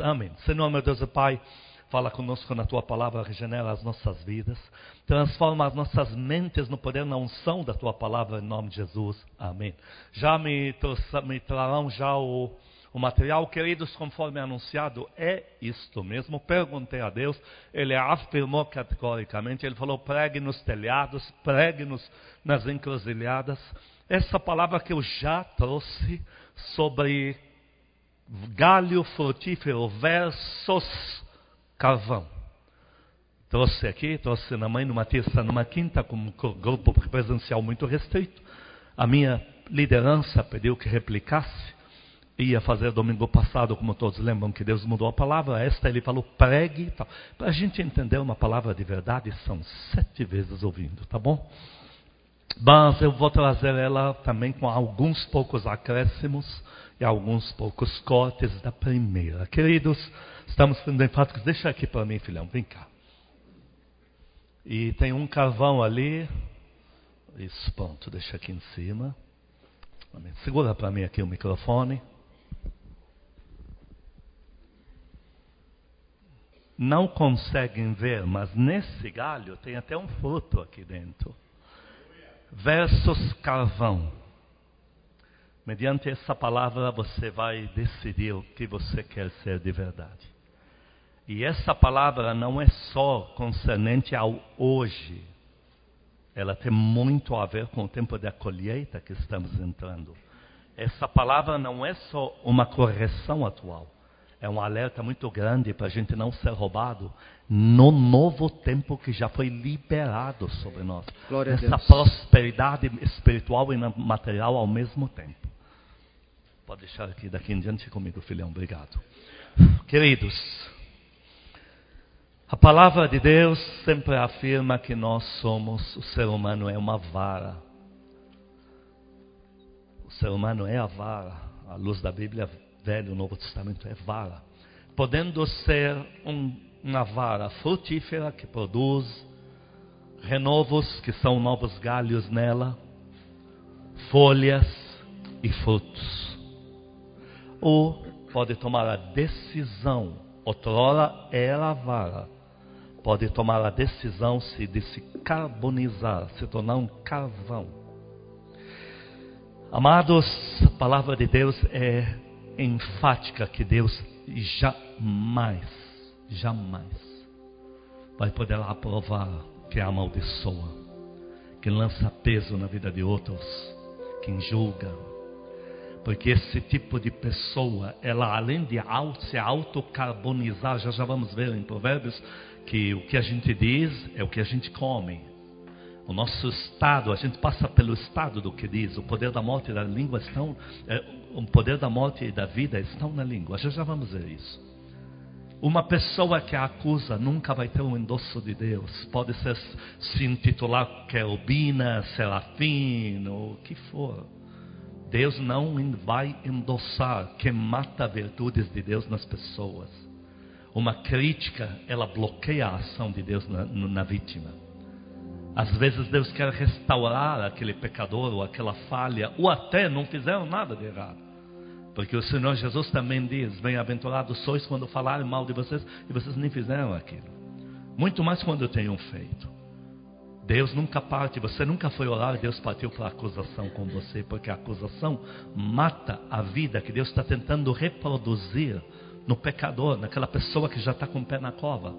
Amém. Senhor, meu Deus e Pai, fala conosco na tua palavra, regenera as nossas vidas, transforma as nossas mentes no poder, na unção da tua palavra, em nome de Jesus. Amém. Já me, me trarão já o, o material, queridos, conforme anunciado, é isto mesmo. Perguntei a Deus, ele afirmou categoricamente, ele falou: pregue nos telhados, pregue nos, nas encruzilhadas. Essa palavra que eu já trouxe sobre galho frutífero versus carvão. Trouxe aqui, trouxe na mãe numa terça, numa quinta, com um grupo presencial muito restrito. A minha liderança pediu que replicasse. Ia fazer domingo passado, como todos lembram, que Deus mudou a palavra. Esta ele falou, pregue. Para a gente entender uma palavra de verdade, são sete vezes ouvindo, tá bom? Mas eu vou trazer ela também com alguns poucos acréscimos e alguns poucos cortes da primeira. Queridos, estamos sendo enfáticos. Deixa aqui para mim, filhão, vem cá. E tem um carvão ali. Isso, pronto, deixa aqui em cima. Segura para mim aqui o microfone. Não conseguem ver, mas nesse galho tem até um fruto aqui dentro. Versus carvão. Mediante essa palavra você vai decidir o que você quer ser de verdade. E essa palavra não é só concernente ao hoje. Ela tem muito a ver com o tempo da colheita que estamos entrando. Essa palavra não é só uma correção atual. É um alerta muito grande para a gente não ser roubado no novo tempo que já foi liberado sobre nós. Glória Essa prosperidade espiritual e material ao mesmo tempo. Pode deixar aqui daqui em diante comigo, filhão. Obrigado. Queridos, a palavra de Deus sempre afirma que nós somos, o ser humano é uma vara. O ser humano é a vara. A luz da Bíblia, Velho e Novo Testamento, é vara. Podendo ser um, uma vara frutífera que produz renovos, que são novos galhos nela, folhas e frutos ou pode tomar a decisão, outrora era a vara, pode tomar a decisão se de se carbonizar, se tornar um carvão. Amados, a palavra de Deus é enfática que Deus jamais, jamais vai poder aprovar que amaldiçoa, que lança peso na vida de outros, quem julga, porque esse tipo de pessoa, ela além de se autocarbonizar, já já vamos ver em Provérbios, que o que a gente diz é o que a gente come. O nosso estado, a gente passa pelo estado do que diz. O poder da morte e da língua estão, é, o poder da morte e da vida estão na língua. Já já vamos ver isso. Uma pessoa que acusa nunca vai ter um endosso de Deus. Pode ser se intitular querubina, serafim, ou o que for. Deus não vai endossar quem mata virtudes de Deus nas pessoas. Uma crítica, ela bloqueia a ação de Deus na, na vítima. Às vezes Deus quer restaurar aquele pecador ou aquela falha, ou até não fizeram nada de errado. Porque o Senhor Jesus também diz: Bem-aventurados sois quando falarem mal de vocês e vocês nem fizeram aquilo. Muito mais quando tenham feito. Deus nunca parte, você nunca foi orar Deus partiu para a acusação com você, porque a acusação mata a vida que Deus está tentando reproduzir no pecador, naquela pessoa que já está com o pé na cova.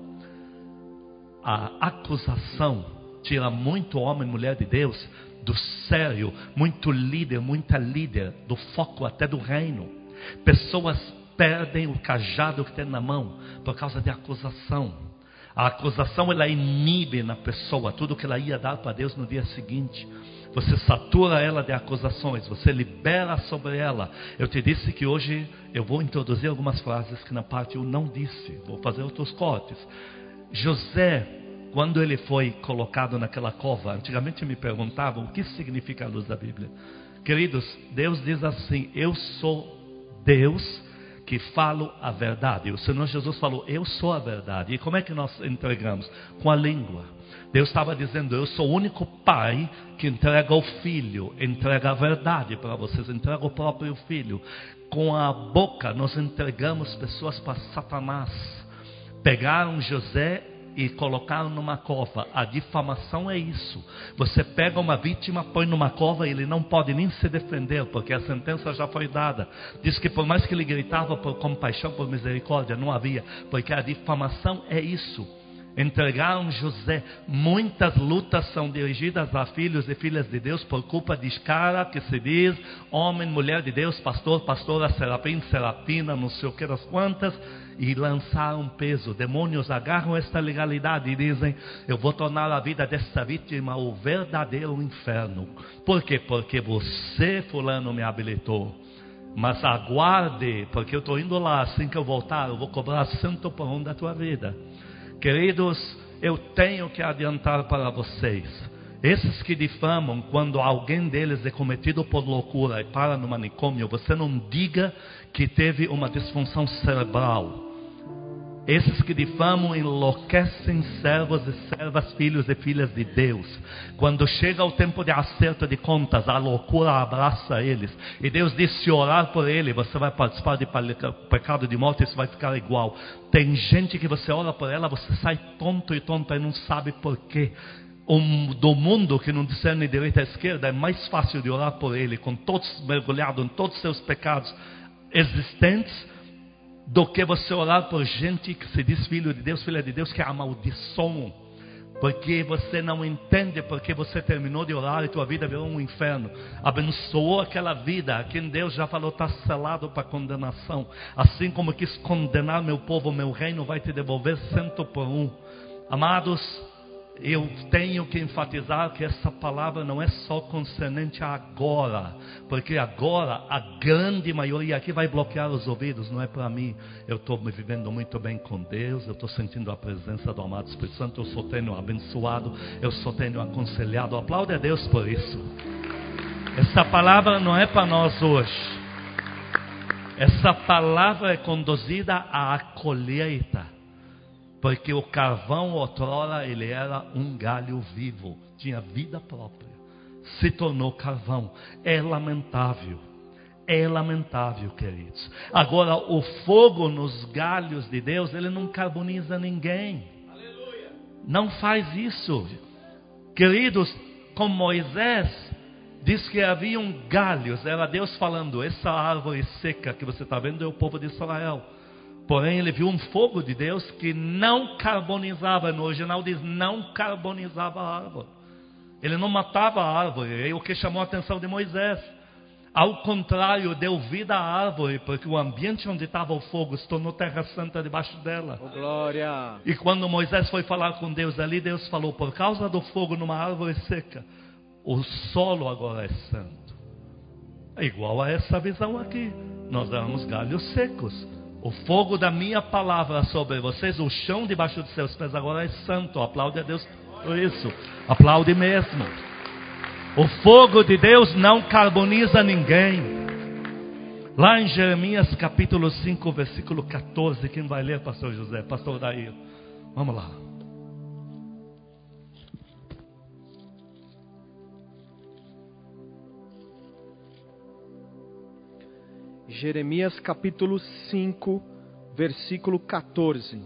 A acusação tira muito homem e mulher de Deus do sério, muito líder, muita líder, do foco até do reino. Pessoas perdem o cajado que tem na mão por causa de acusação. A acusação ela inibe na pessoa tudo que ela ia dar para Deus no dia seguinte. Você satura ela de acusações, você libera sobre ela. Eu te disse que hoje eu vou introduzir algumas frases que na parte eu não disse, vou fazer outros cortes. José, quando ele foi colocado naquela cova, antigamente me perguntavam o que significa a luz da Bíblia. Queridos, Deus diz assim: Eu sou Deus que falo a verdade. O Senhor Jesus falou: Eu sou a verdade. E como é que nós entregamos? Com a língua. Deus estava dizendo: Eu sou o único pai que entrega o filho, entrega a verdade para vocês, entrega o próprio filho. Com a boca, nós entregamos pessoas para Satanás. Pegaram José e colocaram numa cova. A difamação é isso. Você pega uma vítima, põe numa cova e ele não pode nem se defender, porque a sentença já foi dada. Diz que por mais que ele gritava por compaixão, por misericórdia, não havia, porque a difamação é isso entregaram José. Muitas lutas são dirigidas a filhos e filhas de Deus por culpa de cara que se diz homem, mulher de Deus, pastor, pastora, serafim, serafina, não sei o que das quantas, e lançaram peso. Demônios agarram esta legalidade e dizem: Eu vou tornar a vida desta vítima o verdadeiro inferno. Por quê? Porque você, Fulano, me habilitou. Mas aguarde, porque eu estou indo lá, assim que eu voltar, eu vou cobrar santo um da tua vida. Queridos, eu tenho que adiantar para vocês. Esses que difamam, quando alguém deles é cometido por loucura e para no manicômio, você não diga que teve uma disfunção cerebral. Esses que difamam enlouquecem servos e servas, filhos e filhas de Deus. Quando chega o tempo de acerto de contas, a loucura abraça eles. E Deus diz: se orar por ele, você vai participar de pecado de morte, isso vai ficar igual. Tem gente que você ora por ela, você sai tonto e tonto e não sabe por quê. Um, do mundo que não discerne direita e esquerda, é mais fácil de orar por ele, com todos mergulhados em todos os seus pecados existentes do que você orar por gente que se diz filho de Deus, filha de Deus, que amaldiçoam. Porque você não entende porque você terminou de orar e tua vida virou um inferno. Abençoou aquela vida, a quem Deus já falou está selado para condenação. Assim como quis condenar meu povo, meu reino vai te devolver cento por um. Amados, eu tenho que enfatizar que essa palavra não é só concernente a agora, porque agora a grande maioria aqui vai bloquear os ouvidos, não é para mim. Eu estou me vivendo muito bem com Deus, eu estou sentindo a presença do amado Espírito Santo, eu só tenho abençoado, eu só tenho aconselhado. Aplaude a Deus por isso. Essa palavra não é para nós hoje. Essa palavra é conduzida à colheita. Porque o carvão, outrora, ele era um galho vivo, tinha vida própria. Se tornou carvão. É lamentável. É lamentável, queridos. Agora, o fogo nos galhos de Deus, ele não carboniza ninguém. Aleluia. Não faz isso. Queridos, com Moisés, diz que haviam galhos, era Deus falando: essa árvore seca que você está vendo é o povo de Israel. Porém, ele viu um fogo de Deus que não carbonizava. No original diz: não carbonizava a árvore. Ele não matava a árvore. É o que chamou a atenção de Moisés. Ao contrário, deu vida à árvore, porque o ambiente onde estava o fogo se tornou terra santa debaixo dela. Oh, glória! E quando Moisés foi falar com Deus ali, Deus falou: por causa do fogo numa árvore seca, o solo agora é santo. É igual a essa visão aqui. Nós damos galhos secos. O fogo da minha palavra sobre vocês, o chão debaixo dos seus pés agora é santo. Aplaude a Deus por isso. Aplaude mesmo. O fogo de Deus não carboniza ninguém. Lá em Jeremias capítulo 5, versículo 14, quem vai ler, pastor José? Pastor Daí. Vamos lá. Jeremias capítulo 5, versículo 14.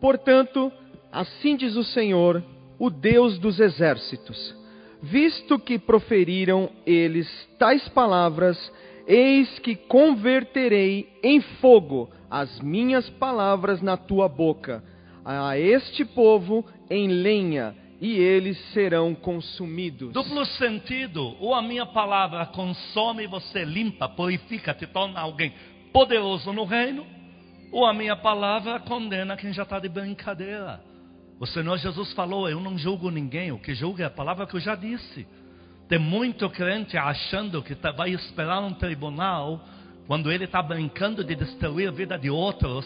Portanto, assim diz o Senhor, o Deus dos exércitos: visto que proferiram eles tais palavras, eis que converterei em fogo as minhas palavras na tua boca, a este povo em lenha e eles serão consumidos. Duplo sentido, ou a minha palavra consome você, limpa, purifica, te torna alguém poderoso no reino, ou a minha palavra condena quem já está de brincadeira. O Senhor Jesus falou: Eu não julgo ninguém, o que julga é a palavra que eu já disse. Tem muito crente achando que tá, vai esperar um tribunal quando ele está brincando de destruir a vida de outros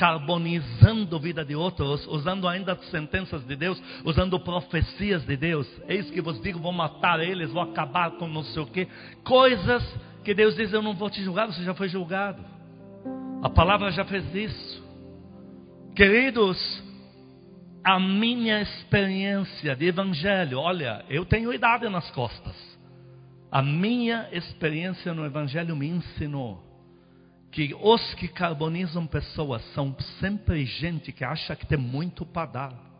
carbonizando a vida de outros, usando ainda as sentenças de Deus, usando profecias de Deus. Eis que vos digo: vou matar eles, vou acabar com não sei o que. Coisas que Deus diz: Eu não vou te julgar, você já foi julgado. A palavra já fez isso. Queridos, a minha experiência de evangelho, olha, eu tenho idade nas costas. A minha experiência no evangelho me ensinou que os que carbonizam pessoas são sempre gente que acha que tem muito para dar.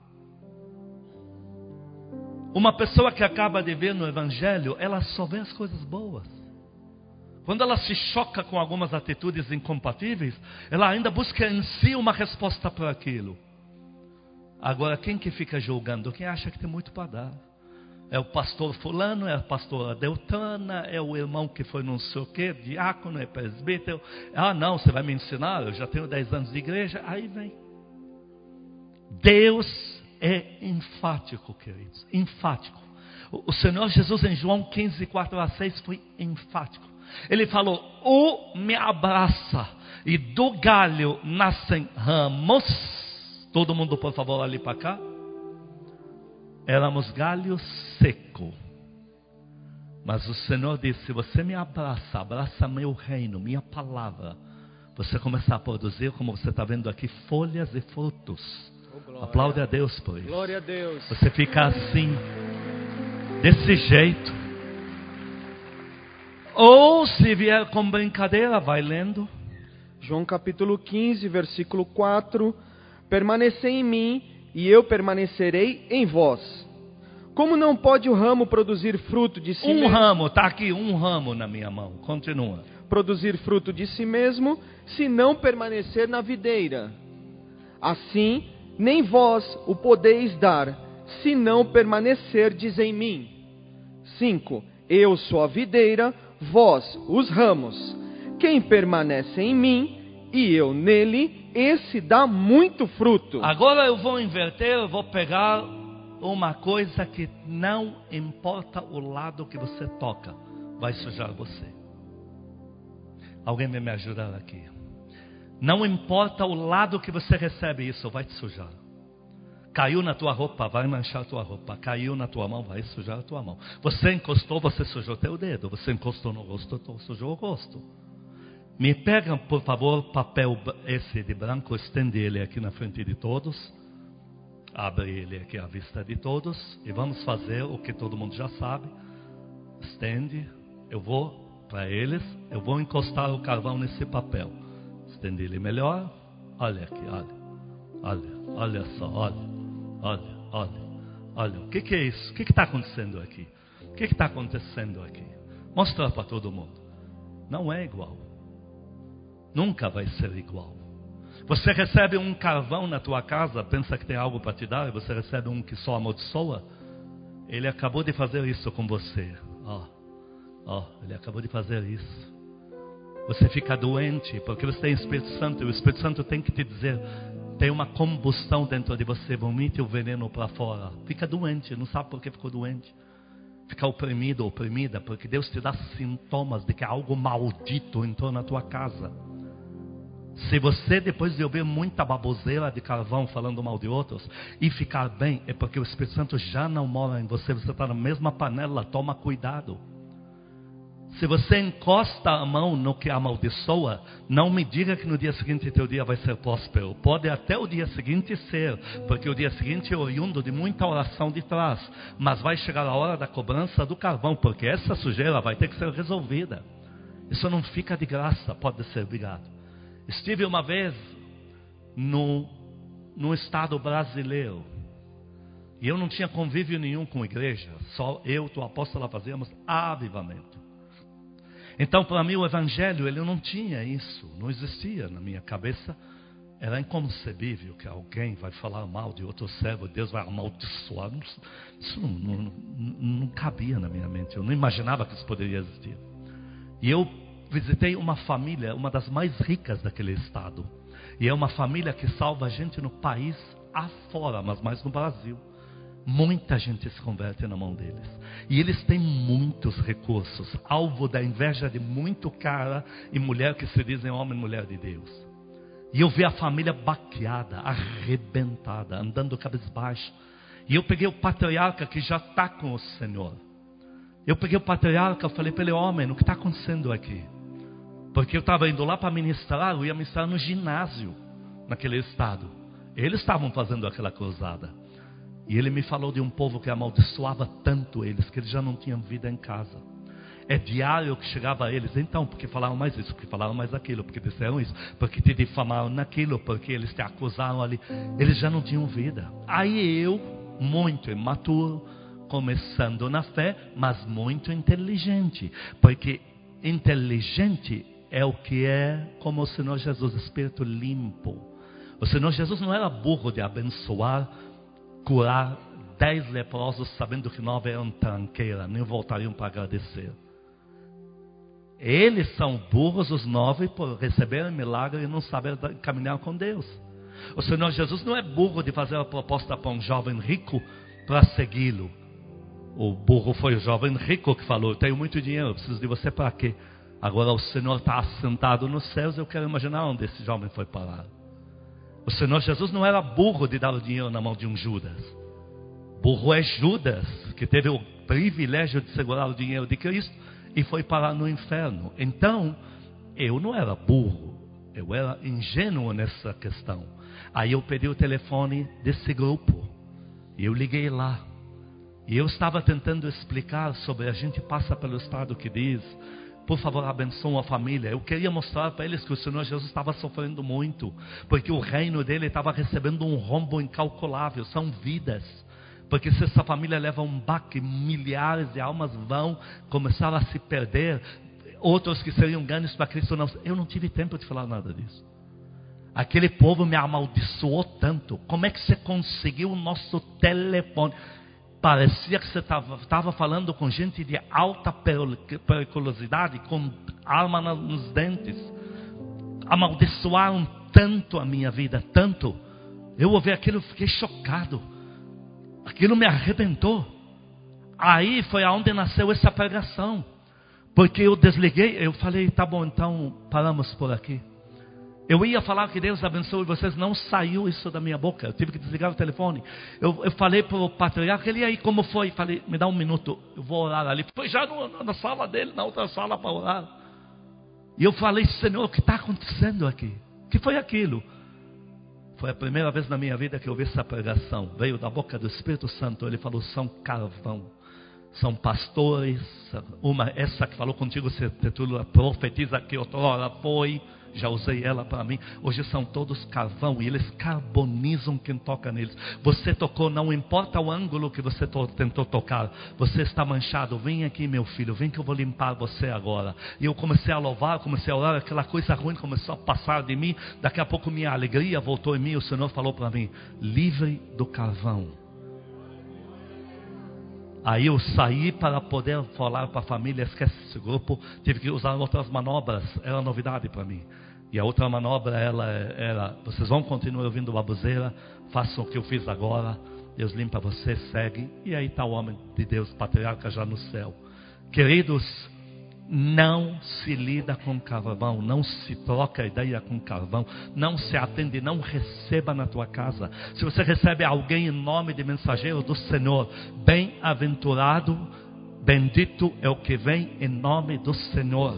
Uma pessoa que acaba de ver no Evangelho, ela só vê as coisas boas. Quando ela se choca com algumas atitudes incompatíveis, ela ainda busca em si uma resposta para aquilo. Agora, quem que fica julgando? Quem acha que tem muito para dar? É o pastor fulano, é a pastora Deltana, é o irmão que foi não sei o quê, diácono, é presbítero. Ah, não, você vai me ensinar, eu já tenho 10 anos de igreja. Aí vem. Deus é enfático, queridos, enfático. O Senhor Jesus em João 15, 4 a 6 foi enfático. Ele falou: O me abraça, e do galho nascem ramos. Todo mundo, por favor, ali para cá. Éramos galho seco. Mas o Senhor disse: Se você me abraça, abraça meu reino, minha palavra, você começar a produzir, como você está vendo aqui, folhas e frutos. Oh, Aplaude a Deus por isso. Glória a Deus. Você fica assim, desse jeito. Ou se vier com brincadeira, vai lendo. João capítulo 15, versículo 4: Permanecei em mim e eu permanecerei em vós. Como não pode o ramo produzir fruto de si um mesmo? Um ramo, está aqui um ramo na minha mão. Continua. Produzir fruto de si mesmo, se não permanecer na videira. Assim, nem vós o podeis dar, se não permanecerdes em mim. 5. Eu sou a videira, vós os ramos. Quem permanece em mim e eu nele, esse dá muito fruto. Agora eu vou inverter, eu vou pegar uma coisa que não importa o lado que você toca, vai sujar você. Alguém vai me ajudar aqui? Não importa o lado que você recebe isso, vai te sujar. Caiu na tua roupa, vai manchar a tua roupa. Caiu na tua mão, vai sujar a tua mão. Você encostou, você sujou teu dedo. Você encostou no rosto, sujou o rosto. Me pega, por favor, papel esse de branco, estende ele aqui na frente de todos. Abre ele aqui à vista de todos. E vamos fazer o que todo mundo já sabe. Estende. Eu vou para eles. Eu vou encostar o carvão nesse papel. Estende ele melhor. Olha aqui, olha. Olha, olha só, olha. Olha, olha, olha. O que, que é isso? O que está acontecendo aqui? O que está acontecendo aqui? Mostra para todo mundo. Não é igual. Nunca vai ser igual. Você recebe um carvão na tua casa, pensa que tem algo para te dar, e você recebe um que só amaldiçoa. Ele acabou de fazer isso com você. Ó, ó, ele acabou de fazer isso. Você fica doente porque você tem Espírito Santo e o Espírito Santo tem que te dizer: tem uma combustão dentro de você, vomite o veneno para fora. Fica doente, não sabe por que ficou doente. Fica oprimido, oprimida, porque Deus te dá sintomas de que algo maldito entrou na tua casa. Se você, depois de ouvir muita baboseira de carvão falando mal de outros, e ficar bem, é porque o Espírito Santo já não mora em você, você está na mesma panela, toma cuidado. Se você encosta a mão no que amaldiçoa, não me diga que no dia seguinte teu dia vai ser próspero. Pode até o dia seguinte ser, porque o dia seguinte é oriundo de muita oração de trás. Mas vai chegar a hora da cobrança do carvão, porque essa sujeira vai ter que ser resolvida. Isso não fica de graça, pode ser obrigado. Estive uma vez no, no estado brasileiro. E eu não tinha convívio nenhum com igreja. Só eu, tua apóstola, fazíamos avivamento. Então, para mim, o Evangelho, ele não tinha isso, não existia na minha cabeça. Era inconcebível que alguém vai falar mal de outro servo, Deus vai amaldiçoar. Isso não, não, não, não cabia na minha mente, eu não imaginava que isso poderia existir. E eu visitei uma família, uma das mais ricas daquele estado. E é uma família que salva gente no país afora, mas mais no Brasil. Muita gente se converte na mão deles. E eles têm muitos recursos, alvo da inveja de muito cara e mulher que se dizem homem e mulher de Deus. E eu vi a família baqueada, arrebentada, andando cabisbaixo. E eu peguei o patriarca que já está com o Senhor. Eu peguei o patriarca falei para ele, homem, o que está acontecendo aqui? Porque eu estava indo lá para ministrar, eu ia ministrar no ginásio, naquele estado. Eles estavam fazendo aquela cruzada. E ele me falou de um povo que amaldiçoava tanto eles, que eles já não tinham vida em casa. É diário que chegava a eles, então, porque falaram mais isso, porque falaram mais aquilo, porque disseram isso, porque te difamaram naquilo, porque eles te acusaram ali. Eles já não tinham vida. Aí eu, muito imaturo, começando na fé, mas muito inteligente, porque inteligente é o que é como o Senhor Jesus, Espírito limpo. O Senhor Jesus não era burro de abençoar, curar dez leprosos, sabendo que nove eram tranqueira, nem voltariam para agradecer. Eles são burros, os nove, por receberem milagre e não saber caminhar com Deus. O Senhor Jesus não é burro de fazer a proposta para um jovem rico para segui-lo. O burro foi o jovem rico que falou: Tenho muito dinheiro, preciso de você para quê? Agora o Senhor está assentado nos céus, eu quero imaginar onde esse jovem foi parar. O Senhor Jesus não era burro de dar o dinheiro na mão de um Judas. Burro é Judas, que teve o privilégio de segurar o dinheiro de Cristo e foi parar no inferno. Então, eu não era burro, eu era ingênuo nessa questão. Aí eu pedi o telefone desse grupo e eu liguei lá. E eu estava tentando explicar sobre a gente passa pelo estado que diz, por favor, abençoe a família. Eu queria mostrar para eles que o Senhor Jesus estava sofrendo muito, porque o reino dele estava recebendo um rombo incalculável, são vidas. Porque se essa família leva um baque, milhares de almas vão começar a se perder. Outros que seriam ganhos para Cristo não. Eu não tive tempo de falar nada disso. Aquele povo me amaldiçoou tanto. Como é que você conseguiu o nosso telefone? Parecia que você estava falando com gente de alta periculosidade, com arma nos dentes. Amaldiçoaram tanto a minha vida, tanto. Eu ouvi aquilo fiquei chocado. Aquilo me arrebentou. Aí foi aonde nasceu essa pregação. Porque eu desliguei, eu falei, tá bom, então paramos por aqui. Eu ia falar que Deus abençoe vocês, não saiu isso da minha boca. Eu tive que desligar o telefone. Eu, eu falei para o patriarca, ele aí como foi? Falei, me dá um minuto, eu vou orar ali. Foi já no, na sala dele, na outra sala para orar. E eu falei, Senhor, o que está acontecendo aqui? O que foi aquilo? Foi a primeira vez na minha vida que eu ouvi essa pregação. Veio da boca do Espírito Santo. Ele falou: são carvão. São pastores. Uma, essa que falou contigo, você titula profetiza que outrora foi já usei ela para mim. Hoje são todos carvão e eles carbonizam quem toca neles. Você tocou, não importa o ângulo que você tentou tocar, você está manchado. Vem aqui, meu filho, vem que eu vou limpar você agora. E eu comecei a louvar, comecei a orar, aquela coisa ruim começou a passar de mim. Daqui a pouco minha alegria voltou em mim. O Senhor falou para mim: livre do carvão. Aí eu saí para poder falar para a família, esquece esse grupo, tive que usar outras manobras, era novidade para mim. E a outra manobra ela era, vocês vão continuar ouvindo baboseira, façam o que eu fiz agora, Deus limpa você, segue. E aí está o homem de Deus, patriarca já no céu. Queridos, não se lida com carvão, não se troca ideia com carvão, não se atende, não receba na tua casa. Se você recebe alguém em nome de mensageiro do Senhor, bem-aventurado, bendito é o que vem em nome do Senhor.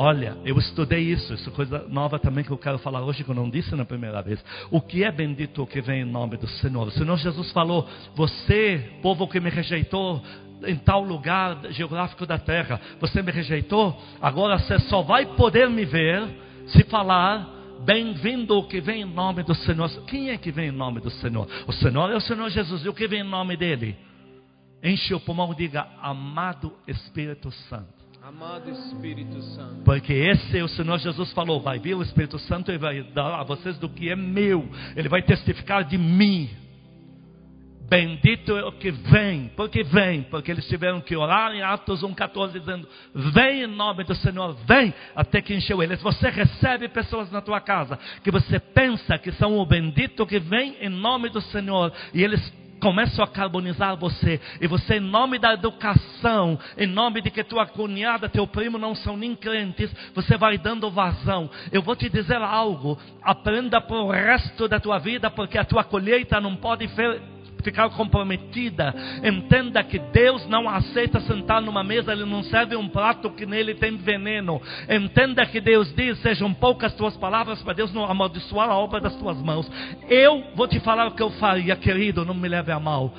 Olha, eu estudei isso, isso é coisa nova também que eu quero falar hoje que eu não disse na primeira vez. O que é bendito o que vem em nome do Senhor? O Senhor Jesus falou: Você, povo que me rejeitou, em tal lugar geográfico da terra, você me rejeitou, agora você só vai poder me ver se falar Bem-vindo o que vem em nome do Senhor. Quem é que vem em nome do Senhor? O Senhor é o Senhor Jesus. E o que vem em nome dele? Enche o pulmão e diga: Amado Espírito Santo. Amado Espírito Santo. Porque esse é o Senhor Jesus falou: vai vir o Espírito Santo e vai dar a vocês do que é meu. Ele vai testificar de mim. Bendito é o que vem, porque vem, porque eles tiveram que orar em Atos 1,14, dizendo: Vem em nome do Senhor, vem, até que encheu eles. Você recebe pessoas na tua casa que você pensa que são o bendito que vem em nome do Senhor, e eles começam a carbonizar você, e você, em nome da educação, em nome de que tua cunhada, teu primo não são nem crentes, você vai dando vazão. Eu vou te dizer algo: aprenda para o resto da tua vida, porque a tua colheita não pode ficar comprometida. Entenda que Deus não aceita sentar numa mesa, Ele não serve um prato que nele tem veneno. Entenda que Deus diz: sejam poucas tuas palavras para Deus não amaldiçoar a obra das tuas mãos. Eu vou te falar o que eu faria, querido, não me leve a mal.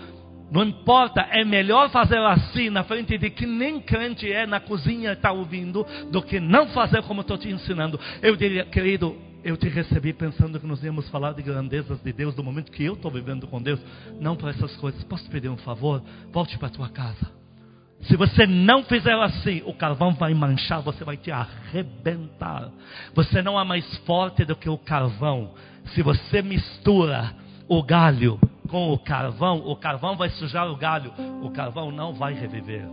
Não importa, é melhor fazer assim na frente de que nem crente é na cozinha está ouvindo, do que não fazer como estou te ensinando. Eu diria, querido, eu te recebi pensando que nós íamos falar de grandezas de Deus, do momento que eu estou vivendo com Deus, não para essas coisas. Posso pedir um favor? Volte para a tua casa. Se você não fizer assim, o carvão vai manchar, você vai te arrebentar. Você não é mais forte do que o carvão. Se você mistura o galho com o carvão, o carvão vai sujar o galho, o carvão não vai reviver.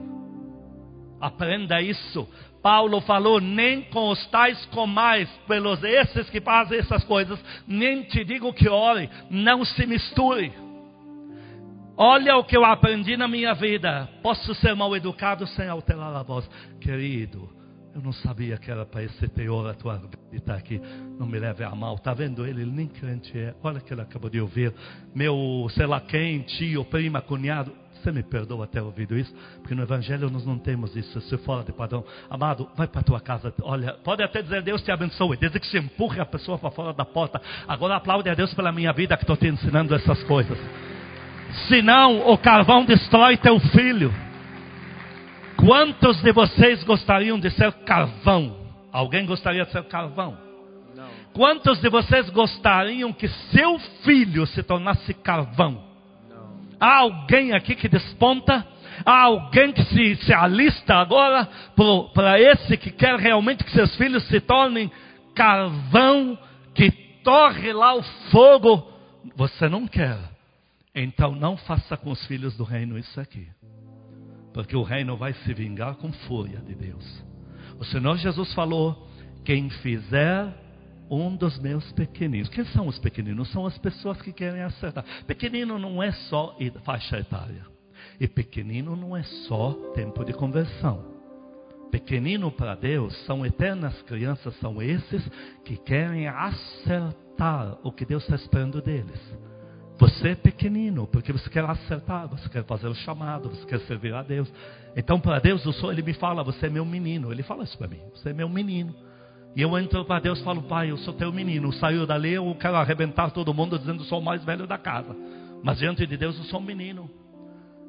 Aprenda isso. Paulo falou: nem com os tais comais, pelos esses que fazem essas coisas, nem te digo que ore, não se misture. Olha o que eu aprendi na minha vida. Posso ser mal educado sem alterar a voz. Querido, eu não sabia que era para esse teor a tua vida aqui. Não me leve a mal. Está vendo ele? Ele nem crente é. Olha que ele acabou de ouvir. Meu, sei lá quem, tio, prima, cunhado. Você me perdoa ter ouvido isso? Porque no Evangelho nós não temos isso. Se fora de padrão. Amado, vai para a tua casa. Olha, pode até dizer Deus te abençoe. Desde que se empurre a pessoa para fora da porta. Agora aplaude a Deus pela minha vida que estou te ensinando essas coisas. Senão o carvão destrói teu filho. Quantos de vocês gostariam de ser carvão? Alguém gostaria de ser carvão? Não. Quantos de vocês gostariam que seu filho se tornasse carvão? Há alguém aqui que desponta? Há alguém que se, se alista agora para esse que quer realmente que seus filhos se tornem carvão, que torre lá o fogo? Você não quer. Então não faça com os filhos do reino isso aqui porque o reino vai se vingar com fúria de Deus. O Senhor Jesus falou: quem fizer um dos meus pequeninos. Quem são os pequeninos? São as pessoas que querem acertar. Pequenino não é só faixa etária. E pequenino não é só tempo de conversão. Pequenino para Deus são eternas crianças, são esses que querem acertar o que Deus está esperando deles. Você é pequenino, porque você quer acertar, você quer fazer o chamado, você quer servir a Deus. Então, para Deus, eu sou, Ele me fala, você é meu menino. Ele fala isso para mim, você é meu menino. E eu entro para Deus e falo, pai, eu sou teu menino. Saiu dali, eu quero arrebentar todo mundo dizendo que sou o mais velho da casa. Mas diante de Deus, eu sou um menino.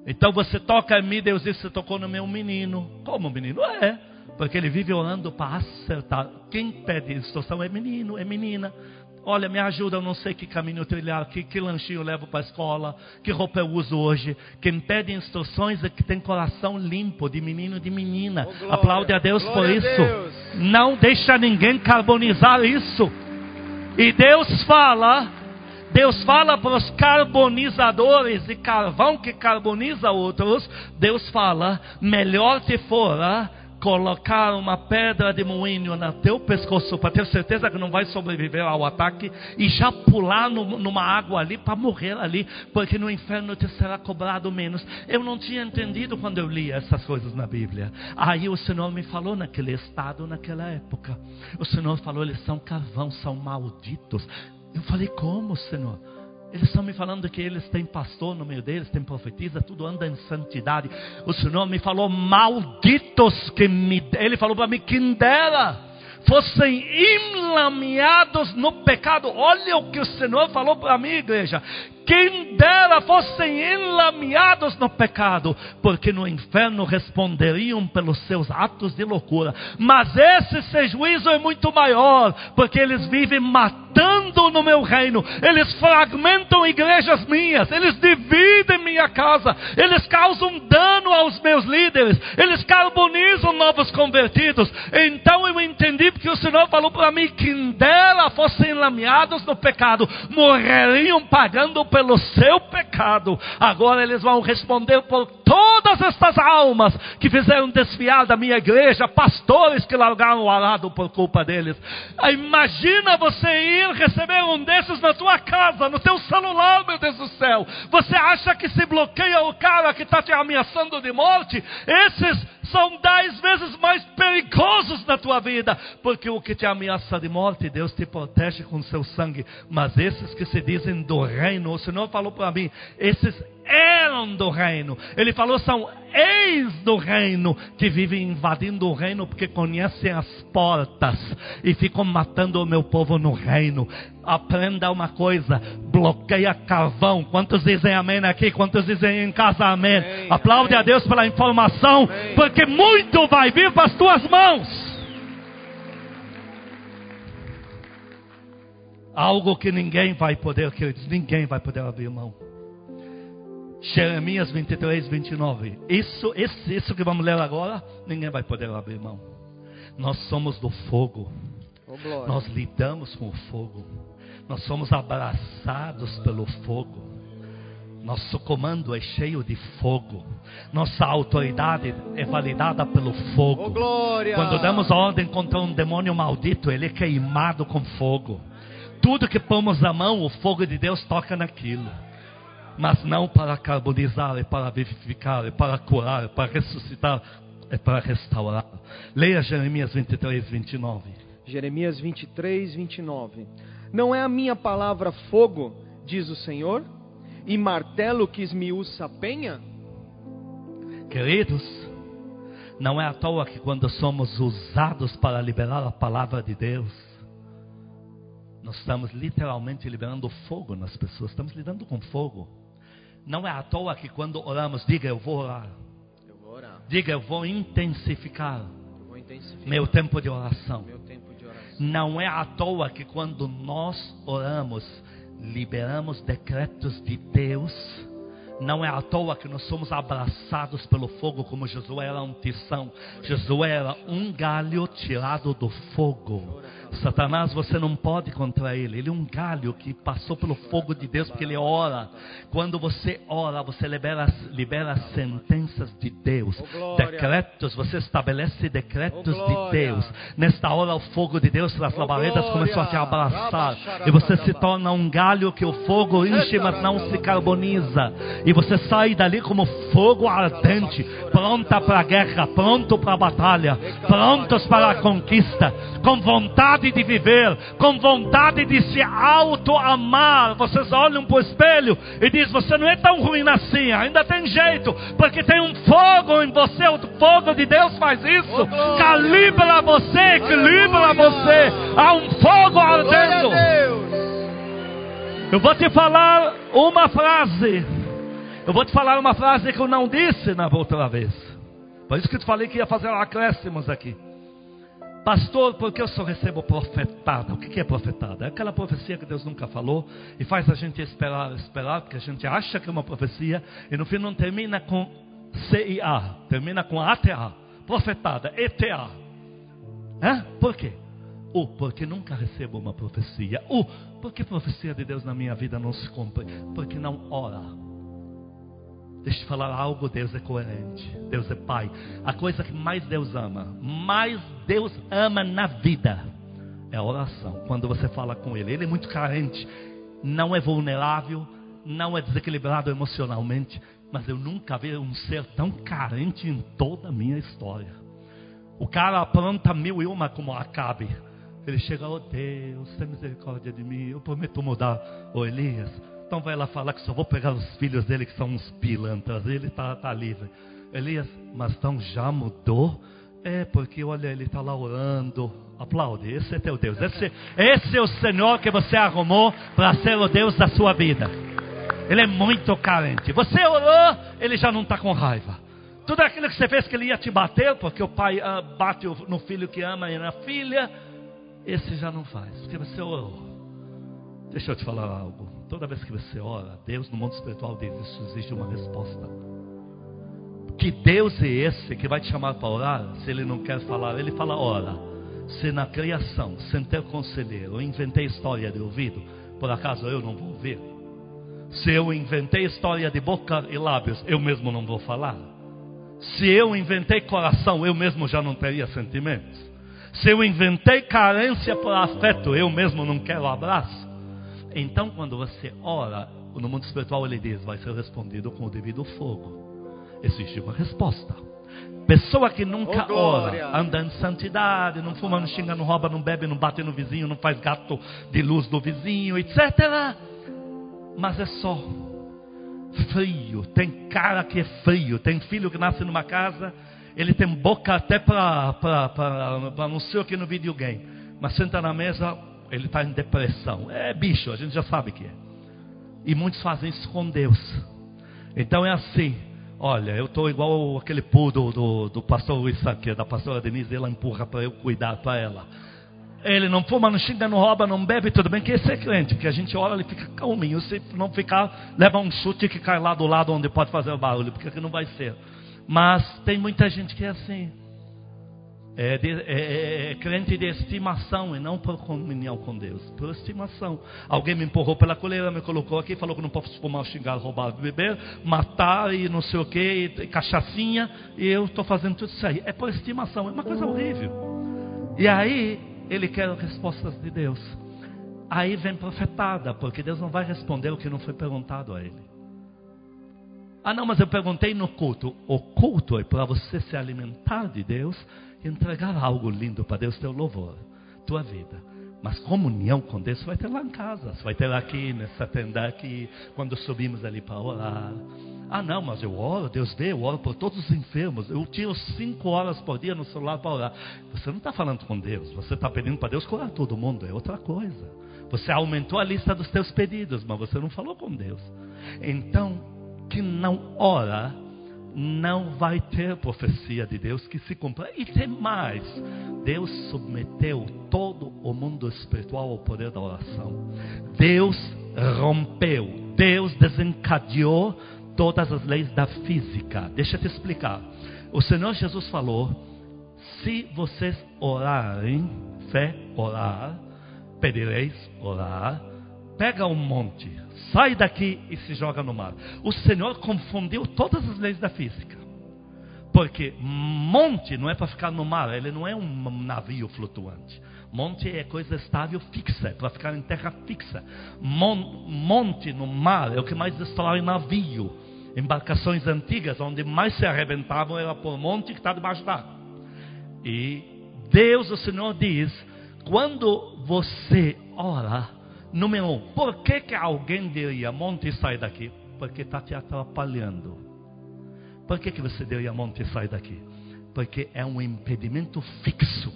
Então você toca em mim, Deus diz, você tocou no meu menino. Como menino? É, porque ele vive orando para acertar. Quem pede instrução é menino, é menina. Olha, me ajuda, eu não sei que caminho trilhar, que, que lanchinho eu levo para a escola, que roupa eu uso hoje. Quem pede instruções é que tem coração limpo, de menino de menina. Oh, Aplaude a Deus por isso. Deus. Não deixa ninguém carbonizar isso. E Deus fala, Deus fala para os carbonizadores e carvão que carboniza outros. Deus fala: melhor te fora colocar uma pedra de moinho no teu pescoço para ter certeza que não vai sobreviver ao ataque e já pular no, numa água ali para morrer ali, porque no inferno te será cobrado menos. Eu não tinha entendido quando eu li essas coisas na Bíblia. Aí o Senhor me falou naquele estado, naquela época. O Senhor falou: eles são carvão, são malditos. Eu falei: como, Senhor? Eles estão me falando que eles têm pastor no meio deles, tem profetisa, tudo anda em santidade. O Senhor me falou, malditos que me. Ele falou para mim, quem dera fossem enlameados no pecado. Olha o que o Senhor falou para mim, igreja. Quem dera fossem enlameados no pecado, porque no inferno responderiam pelos seus atos de loucura. Mas esse seu juízo é muito maior, porque eles vivem matando no meu reino, eles fragmentam igrejas minhas, eles dividem minha casa, eles causam dano aos meus líderes, eles carbonizam novos convertidos. Então eu entendi porque o Senhor falou para mim: quem dera fossem enlameados no pecado, morreriam pagando o pelo seu pecado, agora eles vão responder por todas estas almas que fizeram desfiar da minha igreja, pastores que largaram o arado por culpa deles. Imagina você ir receber um desses na tua casa, no teu celular, meu Deus do céu. Você acha que se bloqueia o cara que está te ameaçando de morte? Esses são dez vezes mais perigosos na tua vida, porque o que te ameaça de morte, Deus te protege com seu sangue. Mas esses que se dizem do reino, o Senhor falou para mim, esses eram do reino. Ele falou, são ex do reino, que vivem invadindo o reino porque conhecem as portas e ficam matando o meu povo no reino. Aprenda uma coisa: bloqueia carvão. Quantos dizem amém aqui? Quantos dizem em casa amém? amém Aplaude amém. a Deus pela informação, amém. porque muito vai vir para as tuas mãos. Algo que ninguém vai poder, queridos, ninguém vai poder abrir mão. Jeremias 23, 29. Isso, isso, isso que vamos ler agora, ninguém vai poder abrir mão. Nós somos do fogo. Oh, Nós lidamos com o fogo. Nós somos abraçados pelo fogo. Nosso comando é cheio de fogo. Nossa autoridade é validada pelo fogo. Oh, Quando damos ordem contra um demônio maldito, ele é queimado com fogo. Tudo que pomos a mão, o fogo de Deus toca naquilo mas não para carbonizar, é para vivificar, é para curar, é para ressuscitar, é para restaurar. Leia Jeremias 23, 29. Jeremias 23, 29. Não é a minha palavra fogo, diz o Senhor, e martelo que esmiuça a penha? Queridos, não é à toa que quando somos usados para liberar a palavra de Deus, nós estamos literalmente liberando fogo nas pessoas, estamos lidando com fogo. Não é à toa que quando oramos, diga eu vou orar. Eu vou orar. Diga eu vou intensificar, eu vou intensificar meu, tempo de oração. meu tempo de oração. Não é à toa que quando nós oramos, liberamos decretos de Deus. Não é à toa que nós somos abraçados pelo fogo, como Josué era um tição. Josué era um galho tirado do fogo. Satanás, você não pode contra ele. Ele é um galho que passou pelo fogo de Deus, porque ele ora. Quando você ora, você libera, libera as sentenças de Deus, oh, decretos. Você estabelece decretos oh, de Deus. Nesta hora, o fogo de Deus pelas oh, labaredas começou a te abraçar. E você se torna um galho que o fogo enche, mas não se carboniza. E você sai dali como fogo ardente, pronta para a guerra, pronto para a batalha, prontos para a conquista, com vontade vontade de viver, com vontade de se auto-amar. Vocês olham para o espelho e dizem: Você não é tão ruim assim, ainda tem jeito, porque tem um fogo em você. O fogo de Deus faz isso, oh, calibra você, equilibra você. Há um fogo ardendo. Eu vou te falar uma frase. Eu vou te falar uma frase que eu não disse na outra vez. Por isso que eu te falei que ia fazer acréscimos aqui. Pastor, porque eu só recebo profetada? O que é profetada? É aquela profecia que Deus nunca falou e faz a gente esperar, esperar, porque a gente acha que é uma profecia e no fim não termina com CIA, termina com ATA, profetada, ETA. É? Por quê? Ou porque nunca recebo uma profecia. Ou porque profecia de Deus na minha vida não se cumpre. Porque não ora. Deixa eu te falar algo, Deus é coerente. Deus é Pai. A coisa que mais Deus ama, mais Deus ama na vida, é a oração. Quando você fala com Ele, Ele é muito carente, não é vulnerável, não é desequilibrado emocionalmente, mas eu nunca vi um ser tão carente em toda a minha história. O cara apronta mil e uma como Acabe. Ele chega, oh Deus, tem misericórdia de mim, eu prometo mudar. Oh, Elias, então vai lá falar que só vou pegar os filhos dele que são uns pilantras. Ele está tá livre. Elias, mas então já mudou? É, porque olha, ele está lá orando. Aplaude, esse é teu Deus. Esse, esse é o Senhor que você arrumou para ser o Deus da sua vida. Ele é muito carente. Você orou, ele já não está com raiva. Tudo aquilo que você fez que ele ia te bater, porque o pai ah, bate no filho que ama e na filha, esse já não faz, porque você orou. Deixa eu te falar algo. Toda vez que você ora, Deus no mundo espiritual diz: Isso exige uma resposta. Que Deus é esse que vai te chamar para orar? Se ele não quer falar, ele fala: Ora. Se na criação, sem ter conselheiro, eu inventei história de ouvido, por acaso eu não vou ouvir? Se eu inventei história de boca e lábios, eu mesmo não vou falar? Se eu inventei coração, eu mesmo já não teria sentimentos? Se eu inventei carência por afeto, eu mesmo não quero abraço? Então, quando você ora, no mundo espiritual ele diz: vai ser respondido com o devido fogo. Existe uma resposta. Pessoa que nunca Oh, ora, anda em santidade, não fuma, não xinga, não rouba, não bebe, não bate no vizinho, não faz gato de luz do vizinho, etc. Mas é só frio. Tem cara que é frio. Tem filho que nasce numa casa, ele tem boca até para não sei o que no videogame. Mas senta na mesa, ele está em depressão. É bicho, a gente já sabe que é. E muitos fazem isso com Deus. Então é assim. Olha, eu estou igual aquele poodle do, do pastor Luiz Saque, da pastora Denise, ela empurra para eu cuidar para ela. Ele não fuma, não xinga, não rouba, não bebe, tudo bem que esse é crente, porque a gente olha, ele fica calminho. Se não ficar, leva um chute que cai lá do lado onde pode fazer o barulho, porque aqui não vai ser. Mas tem muita gente que é assim. É, de, é, é, é crente de estimação e não por comunhão com Deus, por estimação. Alguém me empurrou pela coleira, me colocou aqui, falou que não posso fumar, xingar, roubar, beber, matar e não sei o que, cachaçinha, e eu estou fazendo tudo isso aí. É por estimação, é uma coisa horrível. E aí, ele quer respostas de Deus. Aí vem profetada, porque Deus não vai responder o que não foi perguntado a ele. Ah, não, mas eu perguntei no culto. O culto é para você se alimentar de Deus entregar algo lindo para Deus, teu louvor, tua vida. Mas comunhão com Deus vai ter lá em casa, vai ter aqui, nessa tenda aqui, quando subimos ali para orar. Ah, não, mas eu oro, Deus vê, eu oro por todos os enfermos. Eu tiro cinco horas por dia no celular para orar. Você não está falando com Deus, você está pedindo para Deus curar todo mundo, é outra coisa. Você aumentou a lista dos teus pedidos, mas você não falou com Deus. Então, que não ora, não vai ter profecia de Deus que se cumpra. E tem mais: Deus submeteu todo o mundo espiritual ao poder da oração. Deus rompeu, Deus desencadeou todas as leis da física. Deixa eu te explicar. O Senhor Jesus falou: se vocês orarem, fé, orar, pedireis, orar, pega um monte, sai daqui e se joga no mar. O Senhor confundiu todas as leis da física. Porque monte não é para ficar no mar, ele não é um navio flutuante. Monte é coisa estável, fixa, é para ficar em terra fixa. Mon, monte no mar é o que mais destrói navio. Embarcações antigas, onde mais se arrebentavam, era por monte que está debaixo d'água. E Deus, o Senhor, diz: quando você ora, número um, por que, que alguém diria, monte, sai daqui? Porque está te atrapalhando. Por que, que você diria, monte, sai daqui? Porque é um impedimento fixo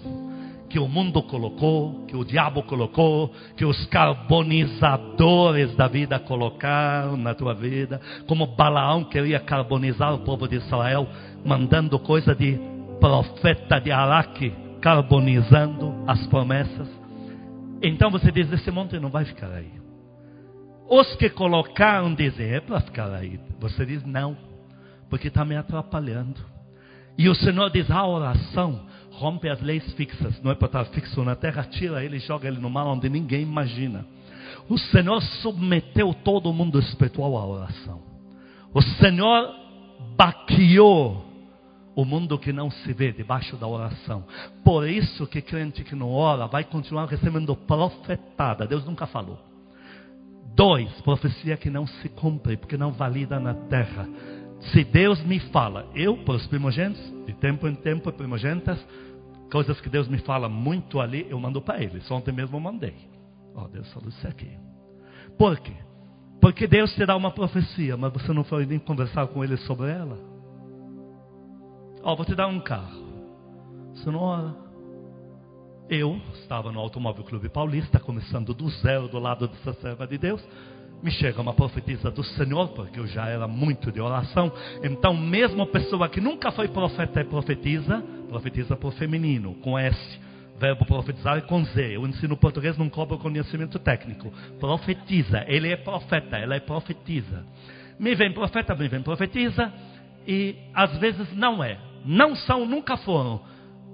que o mundo colocou, que o diabo colocou, que os carbonizadores da vida colocaram na tua vida, como Balaão queria carbonizar o povo de Israel, mandando coisa de profeta de Araque, carbonizando as promessas. Então você diz: esse monte não vai ficar aí. Os que colocaram dizem: é para ficar aí. Você diz: não, porque está me atrapalhando. E o Senhor diz: a oração rompe as leis fixas, não é para estar fixo na terra, tira ele e joga ele no mar onde ninguém imagina. O Senhor submeteu todo o mundo espiritual à oração. O Senhor baqueou o mundo que não se vê debaixo da oração. Por isso que crente que não ora vai continuar recebendo profetada. Deus nunca falou. Dois, profecia que não se cumpre, porque não valida na terra. Se Deus me fala, eu, para os primogênitos, de tempo em tempo, primogênitas, coisas que Deus me fala muito ali, eu mando para eles. Ontem mesmo eu mandei. Ó, oh, Deus falou isso aqui. Por quê? Porque Deus te dá uma profecia, mas você não foi nem conversar com ele sobre ela. Ó, oh, vou te dar um carro. Você não ora. Eu estava no Automóvel Clube Paulista, começando do zero do lado dessa serva de Deus. Me chega uma profetisa do Senhor, porque eu já era muito de oração. Então, mesmo pessoa que nunca foi profeta e profetiza, profetiza por feminino, com S. Verbo profetizar é com Z. Eu ensino português, não cobro conhecimento técnico. Profetiza. Ele é profeta, ela é profetiza. Me vem profeta, me vem profetiza. E às vezes não é. Não são, nunca foram.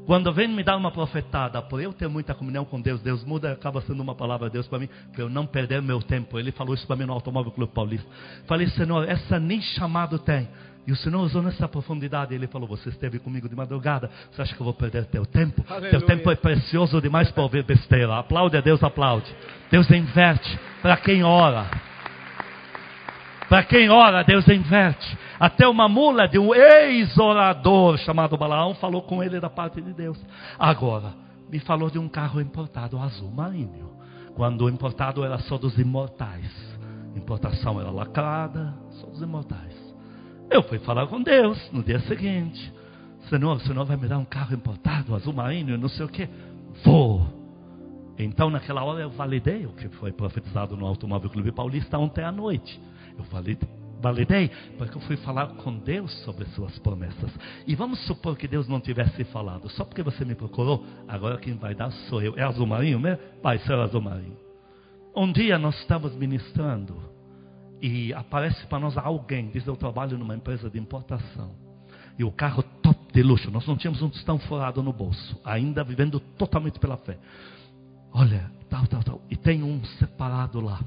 Quando vem me dar uma profetada, por eu ter muita comunhão com Deus, Deus muda, acaba sendo uma palavra de Deus para mim, para eu não perder meu tempo. Ele falou isso para mim no Automóvel Clube Paulista. Falei, Senhor, essa nem chamado tem. E o Senhor usou nessa profundidade. Ele falou: Você esteve comigo de madrugada. Você acha que eu vou perder teu tempo? Aleluia. Teu tempo é precioso demais para ouvir besteira. Aplaude a Deus, aplaude. Deus inverte para quem ora. Para quem ora, Deus inverte. Até uma mula de um ex-orador chamado Balaão falou com ele da parte de Deus. Agora, me falou de um carro importado azul marinho. Quando o importado era só dos imortais. Importação era lacrada, só dos imortais. Eu fui falar com Deus no dia seguinte. Senhor, Senhor vai me dar um carro importado, azul marinho, não sei o que. Vou. Então, naquela hora, eu validei o que foi profetizado no Automóvel Clube Paulista ontem à noite. Eu validei, validei, porque eu fui falar com Deus sobre suas promessas. E vamos supor que Deus não tivesse falado, só porque você me procurou, agora quem vai dar sou eu. É azul marinho mesmo? Vai ser azul marinho. Um dia nós estamos ministrando e aparece para nós alguém, diz eu trabalho numa empresa de importação. E o carro top de luxo, nós não tínhamos um tostão furado no bolso, ainda vivendo totalmente pela fé. Olha, tal, tal, tal. E tem um separado lá.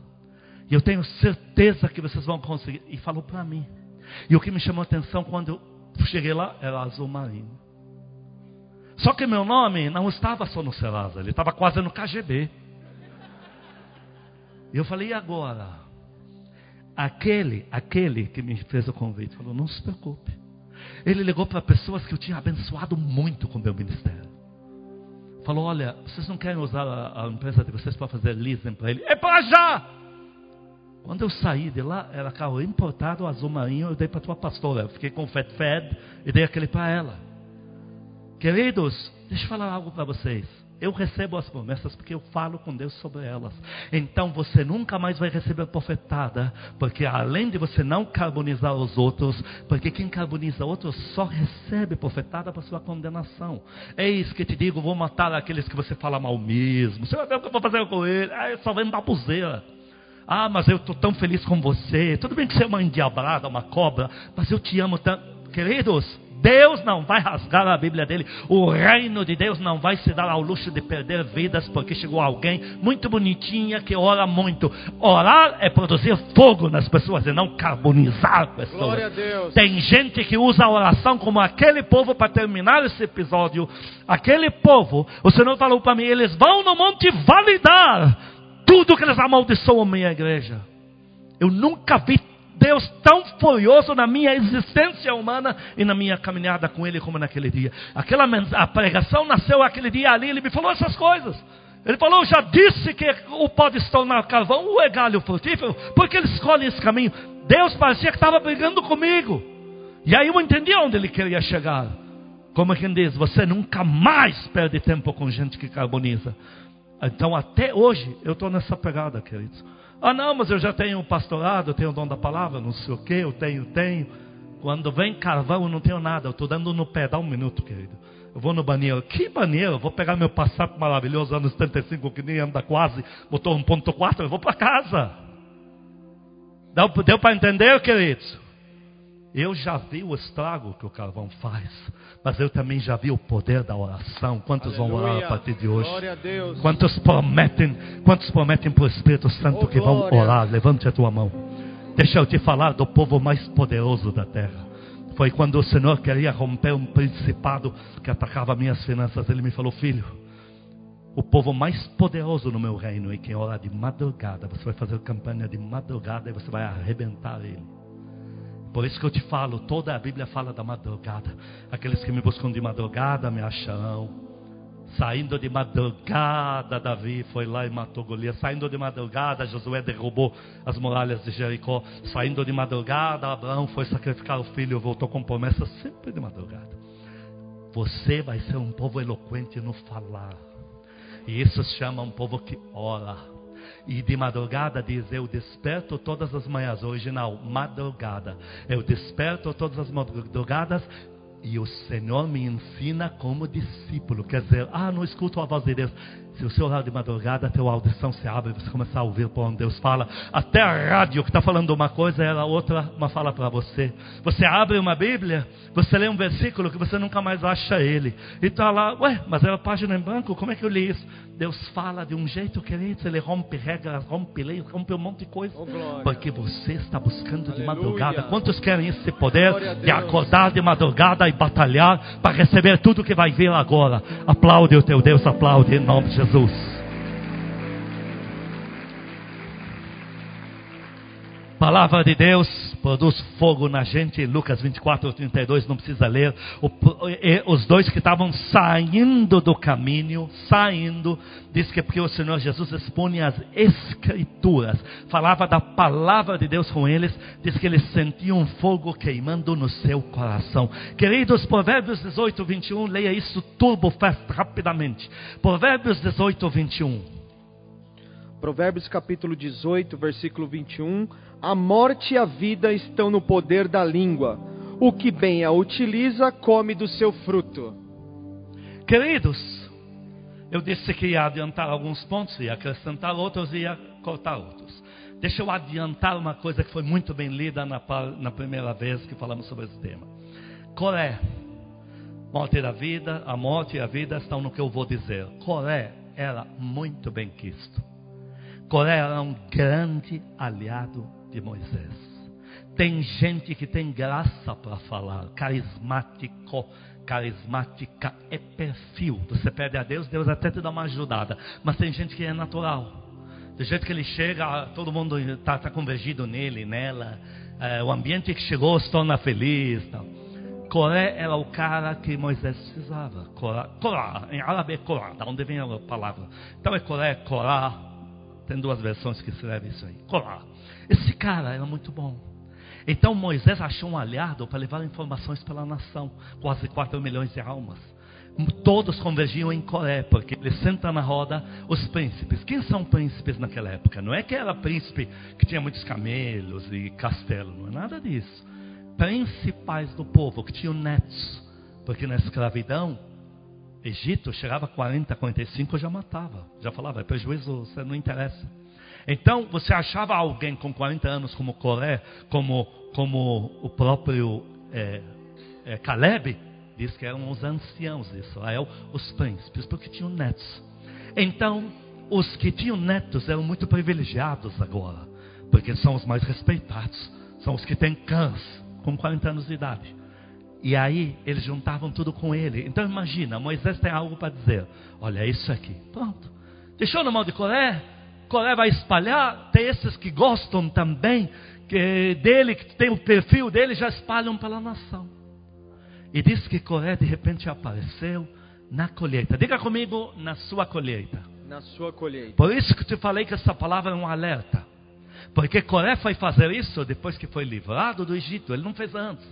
E eu tenho certeza que vocês vão conseguir. E falou para mim. E o que me chamou a atenção quando eu cheguei lá era azul marinho. Só que meu nome não estava só no Serasa, ele estava quase no KGB. E eu falei, e agora? Aquele, aquele que me fez o convite, falou, não se preocupe. Ele ligou para pessoas que eu tinha abençoado muito com meu ministério. Falou, olha, vocês não querem usar a, a empresa de vocês para fazer leasing para ele? É para já! Quando eu saí de lá, era carro importado, azul marinho, eu dei para tua pastora. Eu fiquei com o Fed Fed e dei aquele para ela. Queridos, deixa eu falar algo para vocês. Eu recebo as promessas porque eu falo com Deus sobre elas. Então você nunca mais vai receber profetada, porque além de você não carbonizar os outros, porque quem carboniza outros só recebe profetada para sua condenação. Eis que te digo, vou matar aqueles que você fala mal mesmo. Você vai ver o que eu vou fazer com ele. Ah, só vem babuzeira. Ah, mas eu estou tão feliz com você. Tudo bem que você é uma endiabrada, uma cobra, mas eu te amo tanto. Queridos, Deus não vai rasgar a Bíblia dele. O reino de Deus não vai se dar ao luxo de perder vidas porque chegou alguém muito bonitinha que ora muito. Orar é produzir fogo nas pessoas e não carbonizar pessoas. Tem gente que usa a oração como aquele povo para terminar esse episódio. Aquele povo, o Senhor falou para mim, eles vão no monte validar tudo que eles amaldiçoam a minha igreja. Eu nunca vi Deus tão furioso na minha existência humana e na minha caminhada com Ele como naquele dia. Aquela a pregação nasceu aquele dia ali, Ele me falou essas coisas. Ele falou, já disse que o pode se tornar carvão, o é galho frutífero, porque ele escolhe esse caminho. Deus parecia que estava brigando comigo. E aí eu entendi onde ele queria chegar. Como quem diz, você nunca mais perde tempo com gente que carboniza. Então até hoje eu estou nessa pegada, queridos. Ah, não, mas eu já tenho pastorado, eu tenho o dom da palavra, não sei o que, eu tenho, tenho. Quando vem carvão, eu não tenho nada, eu estou dando no pé, dá um minuto, querido. Eu vou no banheiro. Que banheiro? Vou pegar meu passapo maravilhoso, anos 75, que nem anda quase, motor 1.4, eu vou para casa. Deu, deu para entender, queridos? Eu já vi o estrago que o carvão faz, mas eu também já vi o poder da oração. Quantos Aleluia. vão orar a partir de hoje? Quantos prometem, quantos prometem para o Espírito Santo oh, que vão orar? Levante a tua mão. Deixa eu te falar do povo mais poderoso da terra. Foi quando o Senhor queria romper um principado que atacava minhas finanças. Ele me falou, filho, o povo mais poderoso no meu reino e quem ora de madrugada, você vai fazer campanha de madrugada e você vai arrebentar ele. Por isso que eu te falo, toda a Bíblia fala da madrugada. Aqueles que me buscam de madrugada me acharão. Saindo de madrugada, Davi foi lá e matou Golias. Saindo de madrugada, Josué derrubou as muralhas de Jericó. Saindo de madrugada, Abraão foi sacrificar o filho e voltou com promessa sempre de madrugada. Você vai ser um povo eloquente no falar. E isso se chama um povo que ora. E de madrugada diz: Eu desperto todas as manhãs. Original, madrugada. Eu desperto todas as madrugadas e o Senhor me ensina como discípulo. Quer dizer, ah, não escuto a voz de Deus. Se o seu orar de madrugada, a tua audição se abre, você começa a ouvir por onde Deus fala. Até a rádio que está falando uma coisa, ela outra, uma fala para você. Você abre uma Bíblia, você lê um versículo que você nunca mais acha ele. E está lá, ué, mas era página em branco, como é que eu li isso? Deus fala de um jeito, queridos, ele rompe regras, rompe leis, rompe um monte de coisa. Oh, porque você está buscando Aleluia. de madrugada. Quantos querem esse poder de acordar de madrugada e batalhar para receber tudo que vai vir agora? Aplaude o teu Deus, aplaude em nome de Jesus. Palavra de Deus produz fogo na gente. Lucas 24, 32, não precisa ler. Os dois que estavam saindo do caminho, saindo, diz que é porque o Senhor Jesus expõe as Escrituras, falava da palavra de Deus com eles, diz que eles sentiam fogo queimando no seu coração. Queridos, Provérbios 18, 21, leia isso turbo fast rapidamente. Provérbios 18, 21. Provérbios capítulo 18, versículo 21. A morte e a vida estão no poder da língua. O que bem a utiliza, come do seu fruto. Queridos, eu disse que ia adiantar alguns pontos, ia acrescentar outros e ia cortar outros. Deixa eu adiantar uma coisa que foi muito bem lida na, na primeira vez que falamos sobre esse tema. Coré. Morte da vida, a morte e a vida estão no que eu vou dizer. Coré era muito bem quisto. Coré era um grande aliado de Moisés. Tem gente que tem graça para falar, carismático, carismática é perfil. Você pede a Deus, Deus até te dá uma ajudada. Mas tem gente que é natural. Do jeito que ele chega, todo mundo está tá convergido nele, nela. É, o ambiente que chegou se torna feliz. Tal. Coré era o cara que Moisés precisava. Corá, corá em árabe é corá, da onde vem a palavra. Então é Coré, corá, tem duas versões que escrevem isso aí. Colar. Esse cara era muito bom. Então Moisés achou um aliado para levar informações pela nação. Quase 4 milhões de almas. Todos convergiam em Coré, porque ele senta na roda os príncipes. Quem são príncipes naquela época? Não é que era príncipe que tinha muitos camelos e castelo, não é nada disso. Principais do povo que tinham netos, porque na escravidão Egito chegava a 40, 45, já matava. Já falava, é prejuízo, você não interessa. Então, você achava alguém com 40 anos como Coré, como, como o próprio é, é, Caleb, diz que eram os anciãos de Israel, os príncipes, porque tinham netos. Então, os que tinham netos eram muito privilegiados agora, porque são os mais respeitados, são os que têm cães com 40 anos de idade. E aí eles juntavam tudo com ele. Então imagina, Moisés tem algo para dizer. Olha isso aqui. Pronto. Deixou na mão de Coré. Coré vai espalhar. Tem esses que gostam também que dele, que tem o perfil dele, já espalham pela nação. E diz que Coré de repente apareceu na colheita. Diga comigo, na sua colheita. Na sua colheita. Por isso que te falei que essa palavra é um alerta. Porque Coré foi fazer isso depois que foi livrado do Egito. Ele não fez antes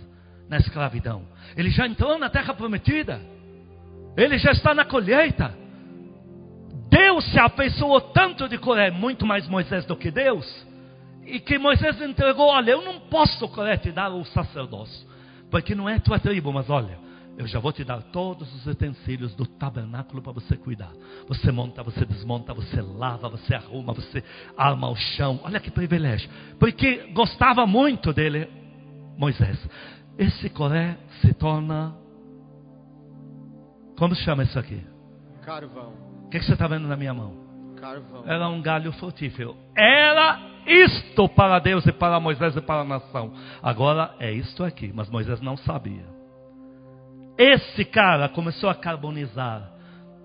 na escravidão. Ele já entrou na terra prometida. Ele já está na colheita. Deus se afeiçoou tanto de Coré, muito mais Moisés do que Deus, e que Moisés entregou: Olha, eu não posso, Coré, te dar o sacerdócio, porque não é tua tribo, mas olha, eu já vou te dar todos os utensílios do tabernáculo para você cuidar. Você monta, você desmonta, você lava, você arruma, você arma o chão. Olha que privilégio. Porque gostava muito dele, Moisés esse Coré se torna. Como se chama isso aqui? Carvão. O que, que você está vendo na minha mão? Carvão. Era um galho frutífero. Era isto para Deus e para Moisés e para a nação. Agora é isto aqui, mas Moisés não sabia. Esse cara começou a carbonizar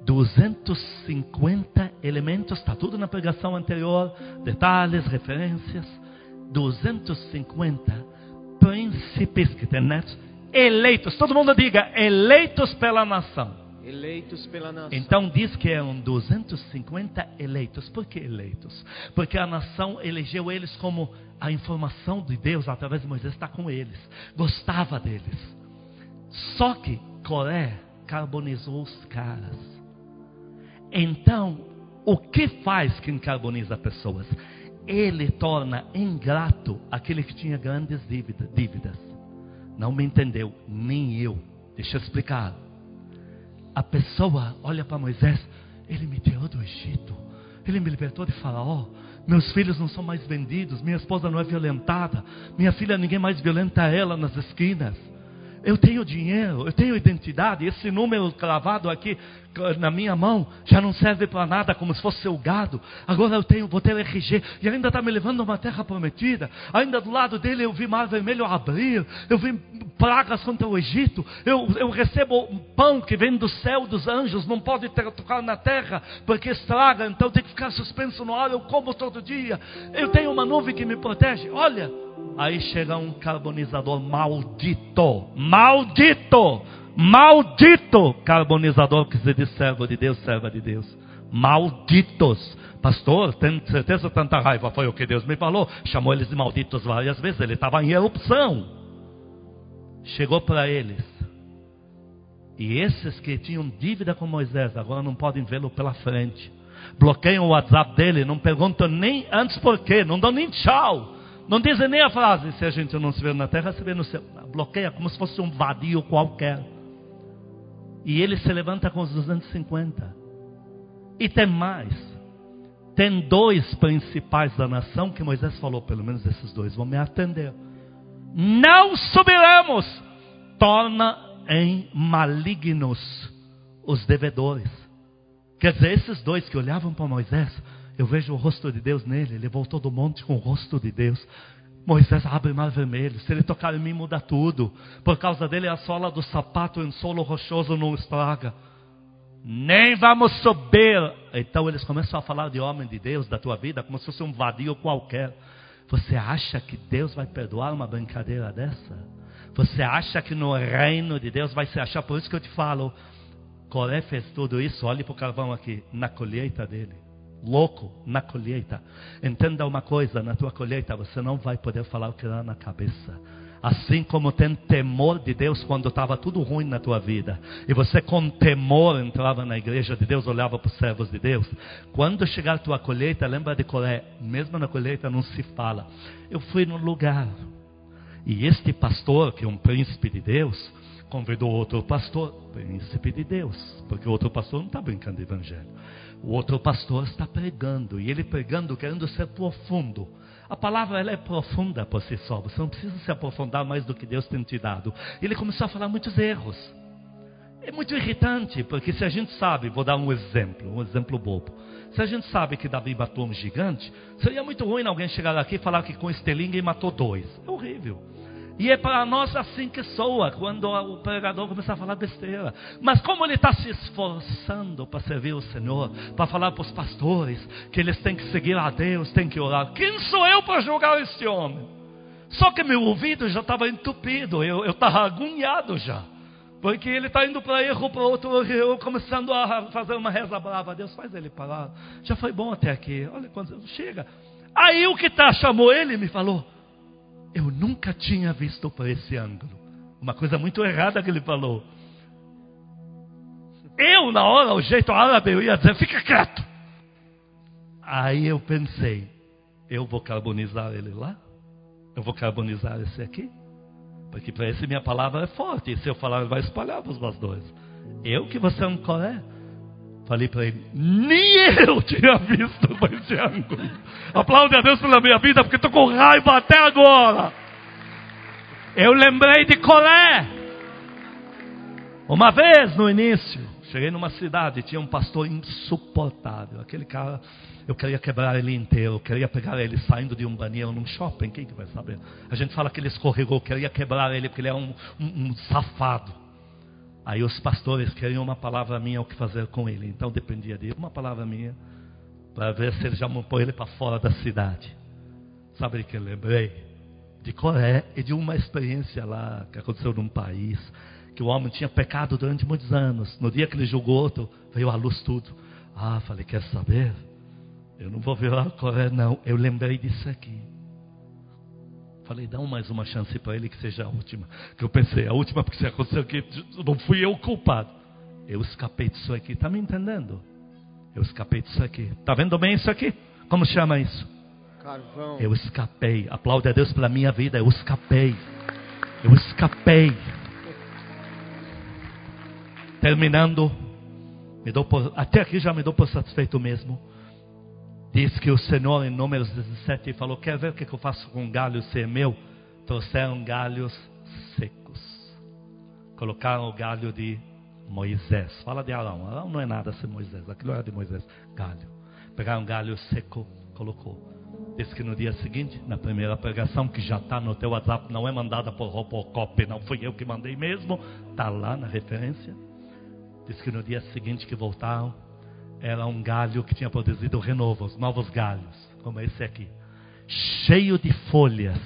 250 elementos, está tudo na pregação anterior, detalhes, referências. 250 príncipes que tem netos, eleitos, todo mundo diga, eleitos pela nação. Eleitos pela nação. Então diz que eram 250 eleitos. Por que eleitos? Porque a nação elegeu eles como a informação de Deus através de Moisés está com eles. Gostava deles. Só que Coré carbonizou os caras. Então, o que faz quem carboniza pessoas? ele torna ingrato aquele que tinha grandes dívidas. Não me entendeu, nem eu. Deixa eu explicar. A pessoa olha para Moisés, ele me tirou do Egito, ele me libertou de Faraó. Meus filhos não são mais vendidos, minha esposa não é violentada, minha filha ninguém mais violenta ela nas esquinas. Eu tenho dinheiro, eu tenho identidade. Esse número cravado aqui na minha mão já não serve para nada, como se fosse seu gado. Agora eu tenho, vou ter RG e ainda está me levando a uma terra prometida. Ainda do lado dele eu vi mar vermelho abrir, eu vi pragas contra o Egito. Eu, eu recebo pão que vem do céu dos anjos, não pode ter, tocar na terra porque estraga, então tem que ficar suspenso no ar. Eu como todo dia. Eu tenho uma nuvem que me protege. Olha. Aí chega um carbonizador maldito, maldito, maldito carbonizador que se diz servo de Deus, serva de Deus. Malditos. Pastor, tem certeza tanta raiva foi o que Deus me falou? Chamou eles de malditos várias vezes, ele estava em erupção. Chegou para eles. E esses que tinham dívida com Moisés, agora não podem vê-lo pela frente. Bloqueiam o WhatsApp dele, não perguntam nem antes por quê, não dão nem tchau. Não dizem nem a frase, se a gente não se vê na terra, se vê no céu. Bloqueia como se fosse um vadio qualquer. E ele se levanta com os 250. E tem mais. Tem dois principais da nação que Moisés falou, pelo menos esses dois vão me atender. Não subiremos. Torna em malignos os devedores. Quer dizer, esses dois que olhavam para Moisés, eu vejo o rosto de Deus nele. Ele voltou do monte com o rosto de Deus. Moisés abre o mar vermelho. Se ele tocar em mim, muda tudo. Por causa dele, a sola do sapato em solo rochoso não estraga. Nem vamos subir. Então eles começam a falar de homem de Deus, da tua vida, como se fosse um vadio qualquer. Você acha que Deus vai perdoar uma brincadeira dessa? Você acha que no reino de Deus vai se achar? Por isso que eu te falo. Coré fez tudo isso. Olhe para o carvão aqui, na colheita dele louco na colheita. Entenda uma coisa: na tua colheita você não vai poder falar o que dá na cabeça. Assim como tem temor de Deus quando estava tudo ruim na tua vida, e você com temor entrava na igreja de Deus, olhava para os servos de Deus. Quando chegar a tua colheita, lembra de Coré, mesmo na colheita não se fala. Eu fui no lugar, e este pastor, que é um príncipe de Deus, convidou outro pastor, príncipe de Deus, porque o outro pastor não está brincando de evangelho. O outro pastor está pregando, e ele pregando querendo ser profundo. A palavra ela é profunda por si só, você não precisa se aprofundar mais do que Deus tem te dado. Ele começou a falar muitos erros. É muito irritante, porque se a gente sabe, vou dar um exemplo, um exemplo bobo. Se a gente sabe que Davi matou um gigante, seria muito ruim alguém chegar aqui e falar que com estilingue matou dois. É horrível. E é para nós assim que soa quando o pregador começa a falar besteira. Mas como ele está se esforçando para servir o Senhor, para falar para os pastores que eles têm que seguir a Deus, têm que orar. Quem sou eu para julgar este homem? Só que meu ouvido já estava entupido, eu estava agoniado já. Porque ele está indo para erro, para outro erro, começando a fazer uma reza brava. Deus faz ele parar. Já foi bom até aqui. Olha quando chega. Aí o que tá chamou ele e me falou: eu nunca tinha visto por esse ângulo. Uma coisa muito errada que ele falou. Eu, na hora, o jeito árabe, eu ia dizer: fica quieto. Aí eu pensei: eu vou carbonizar ele lá? Eu vou carbonizar esse aqui? Porque para esse minha palavra é forte. E se eu falar, vai espalhar para os pastores. Eu que você é um colé. Falei para ele, nem eu tinha visto esse ângulo. Aplaude a Deus pela minha vida, porque estou com raiva até agora. Eu lembrei de Colé. Uma vez no início, cheguei numa cidade, tinha um pastor insuportável. Aquele cara, eu queria quebrar ele inteiro, eu queria pegar ele saindo de um banheiro num shopping, quem que vai saber? A gente fala que ele escorregou, queria quebrar ele porque ele é um, um, um safado. Aí os pastores queriam uma palavra minha o que fazer com ele. Então dependia de uma palavra minha para ver se ele já pôr ele para fora da cidade. Sabe que eu lembrei? De Coré e de uma experiência lá que aconteceu num país que o homem tinha pecado durante muitos anos. No dia que ele julgou outro, veio à luz tudo. Ah, falei, quer saber? Eu não vou virar Coré, não. Eu lembrei disso aqui. Falei, dá mais uma chance para ele que seja a última. Que eu pensei, a última porque se aconteceu que não fui eu o culpado. Eu escapei disso aqui, está me entendendo? Eu escapei disso aqui. Está vendo bem isso aqui? Como chama isso? Carvão. Eu escapei. Aplaude a Deus pela minha vida. Eu escapei. Eu escapei. Terminando, me dou por, até aqui já me dou por satisfeito mesmo. Diz que o Senhor, em Números 17, falou: Quer ver o que eu faço com galhos se é meu? Trouxeram galhos secos. Colocaram o galho de Moisés. Fala de Arão. Arão não é nada sem Moisés. Aquilo era de Moisés. Galho. Pegaram um galho seco, colocou. Diz que no dia seguinte, na primeira pregação, que já está no teu WhatsApp, não é mandada por Robocop, não fui eu que mandei mesmo, está lá na referência. Diz que no dia seguinte que voltaram, era um galho que tinha produzido renovos, novos galhos, como esse aqui, cheio de folhas,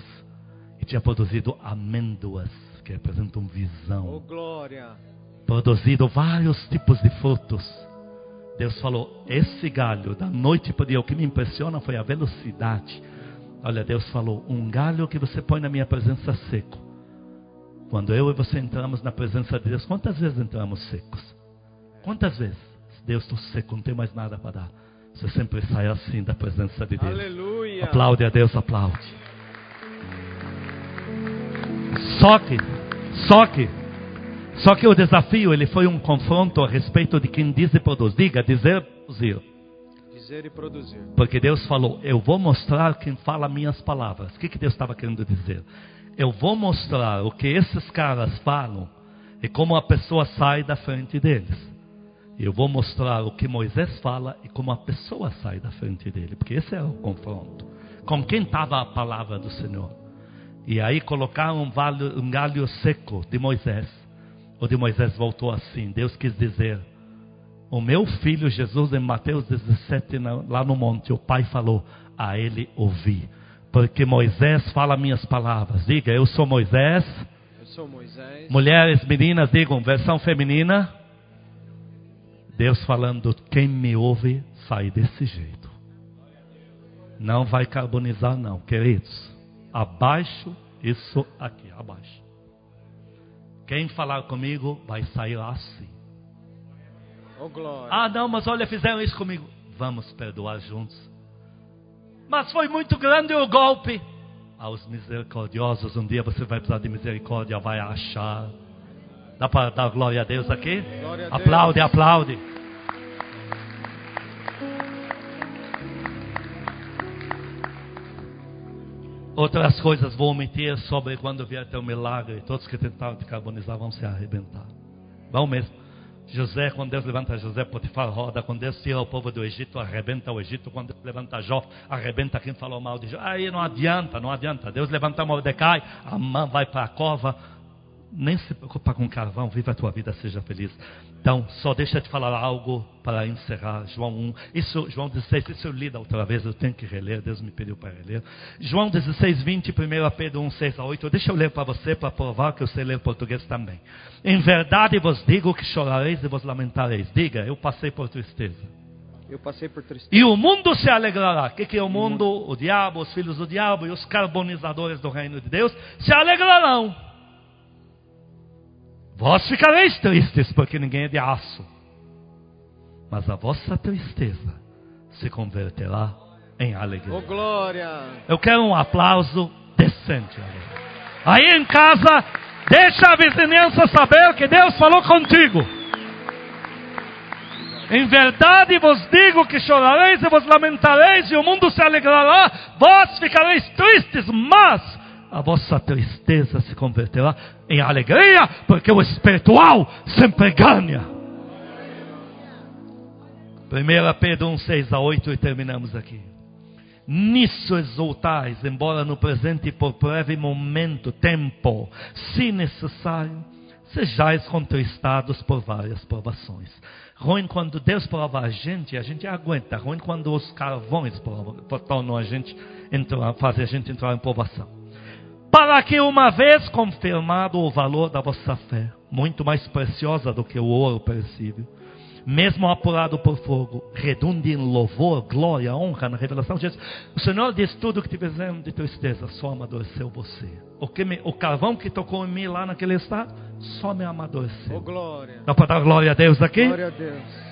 e tinha produzido amêndoas, que representam visão. Oh, glória. Produzido vários tipos de frutos. Deus falou: esse galho, da noite para o dia, o que me impressiona foi a velocidade. Olha, Deus falou: um galho que você põe na minha presença seco. Quando eu e você entramos na presença de Deus, quantas vezes entramos secos? Quantas vezes? Deus, seco, não tem mais nada para dar. Você sempre sai assim da presença de Deus. Aleluia. Aplaude a Deus, aplaude. Só que, só que, só que o desafio ele foi um confronto a respeito de quem diz e produz. Diga, dizer e produzir. Dizer e produzir. Porque Deus falou, eu vou mostrar quem fala minhas palavras. O que, que Deus estava querendo dizer? Eu vou mostrar o que esses caras falam e como a pessoa sai da frente deles. Eu vou mostrar o que Moisés fala e como a pessoa sai da frente dele, porque esse é o confronto. Com quem estava a palavra do Senhor? E aí colocaram um, valho, um galho seco de Moisés. O de Moisés voltou assim: Deus quis dizer, o meu filho Jesus, em Mateus 17, lá no monte, o pai falou: A ele ouvi. Porque Moisés fala minhas palavras. Diga, eu sou Moisés. Eu sou Moisés. Mulheres, meninas, digam, versão feminina. Deus falando, quem me ouve sai desse jeito. Não vai carbonizar, não, queridos. Abaixo, isso aqui, abaixo. Quem falar comigo vai sair assim. Oh. Ah, não, mas olha, fizeram isso comigo. Vamos perdoar juntos. Mas foi muito grande o golpe. Aos misericordiosos, um dia você vai precisar de misericórdia, vai achar. Dá para dar glória a Deus aqui? A Deus. aplaude, aplaude. Outras coisas vou omitir sobre quando vier teu milagre. Todos que tentaram te carbonizar vão se arrebentar. Vão mesmo. José, quando Deus levanta José, Potifar roda. Quando Deus tira o povo do Egito, arrebenta o Egito. Quando Deus levanta Jó, arrebenta quem falou mal de Jó. Aí não adianta, não adianta. Deus levanta Mordecai, a mãe vai para a cova. Nem se preocupa com carvão, viva a tua vida, seja feliz. Então, só deixa eu te falar algo para encerrar. João 1, isso, João 16, isso eu li da outra vez, eu tenho que reler, Deus me pediu para reler. João 16, 20, 1 Pedro 1, 6 a 8. Deixa eu ler para você, para provar que eu sei ler português também. Em verdade vos digo que chorareis e vos lamentareis. Diga, eu passei por tristeza. Eu passei por tristeza. E o mundo se alegrará. O que, que é o mundo? O diabo, os filhos do diabo e os carbonizadores do reino de Deus se alegrarão. Vós ficareis tristes, porque ninguém é de aço. Mas a vossa tristeza se converterá em alegria. Oh, glória. Eu quero um aplauso decente. Aí em casa, deixa a vizinhança saber que Deus falou contigo. Em verdade vos digo que chorareis e vos lamentareis, e o mundo se alegrará, vós ficareis tristes, mas a vossa tristeza se converterá em alegria, porque o espiritual sempre ganha. 1 Pedro 1, 6 a 8 e terminamos aqui. Nisso exultais, embora no presente por breve momento, tempo, se necessário, sejais contristados por várias provações. Ruim quando Deus prova a gente, a gente aguenta. Ruim quando os carvões tornam a gente entrar, fazem a gente entrar em provação. Para que uma vez confirmado o valor da vossa fé, muito mais preciosa do que o ouro perecível, mesmo apurado por fogo, redunde em louvor, glória, honra na revelação de Jesus. O Senhor diz tudo que te fizemos de tristeza, só amadureceu você. O, que me, o carvão que tocou em mim lá naquele estado, só me amadureceu. Oh, glória. Dá para dar glória a Deus aqui? Glória a Deus.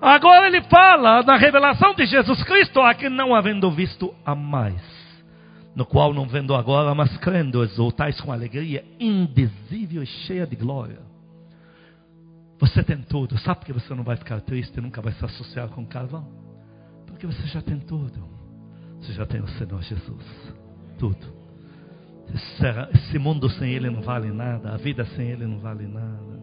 Agora ele fala na revelação de Jesus Cristo, a que não havendo visto a mais, no qual não vendo agora, mas crendo, exultais com alegria indizível e cheia de glória. Você tem tudo. Sabe que você não vai ficar triste e nunca vai se associar com carvão? Porque você já tem tudo. Você já tem o Senhor Jesus. Tudo. Esse mundo sem Ele não vale nada, a vida sem Ele não vale nada.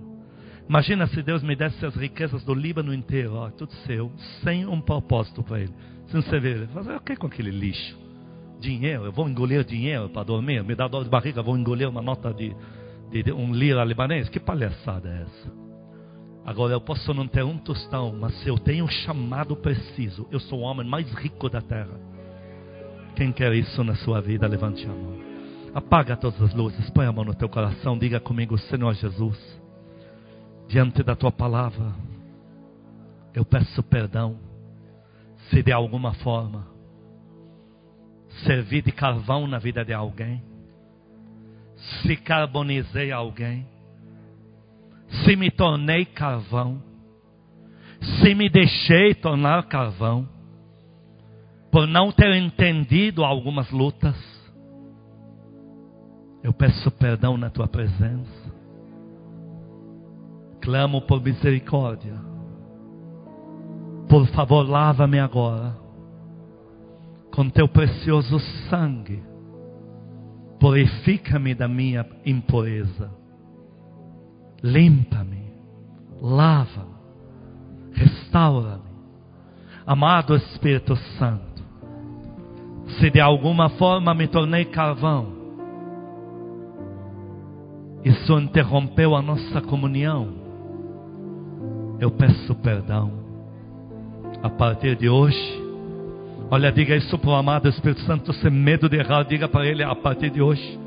Imagina se Deus me desse as riquezas do Líbano inteiro, ó, tudo seu, sem um propósito para Ele. Sem você ver, fazer o que com aquele lixo? Dinheiro, eu vou engolir dinheiro para dormir, me dá dor de barriga, vou engolir uma nota de, de, de um lira libanês. Que palhaçada é essa? Agora eu posso não ter um tostão, mas se eu tenho um chamado preciso, eu sou o homem mais rico da terra. Quem quer isso na sua vida, levante a mão. Apaga todas as luzes, põe a mão no teu coração, diga comigo, Senhor Jesus, diante da tua palavra, eu peço perdão, se de alguma forma servi de carvão na vida de alguém, se carbonizei alguém, se me tornei carvão, se me deixei tornar carvão, por não ter entendido algumas lutas, eu peço perdão na tua presença. Clamo por misericórdia. Por favor, lava-me agora com teu precioso sangue. Purifica-me da minha impureza limpa-me, lava-me, restaura-me. Amado Espírito Santo, se de alguma forma me tornei carvão, isso interrompeu a nossa comunhão, eu peço perdão. A partir de hoje, olha, diga isso para o amado Espírito Santo, sem medo de errar, diga para ele a partir de hoje.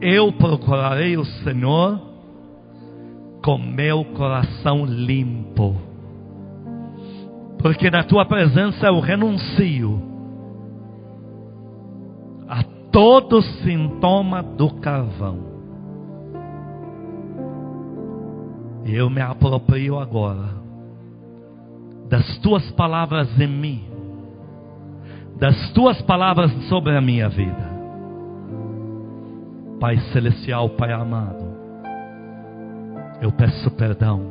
Eu procurarei o Senhor com meu coração limpo. Porque na tua presença eu renuncio a todo sintoma do carvão. Eu me aproprio agora das tuas palavras em mim, das tuas palavras sobre a minha vida. Pai Celestial, Pai amado, eu peço perdão.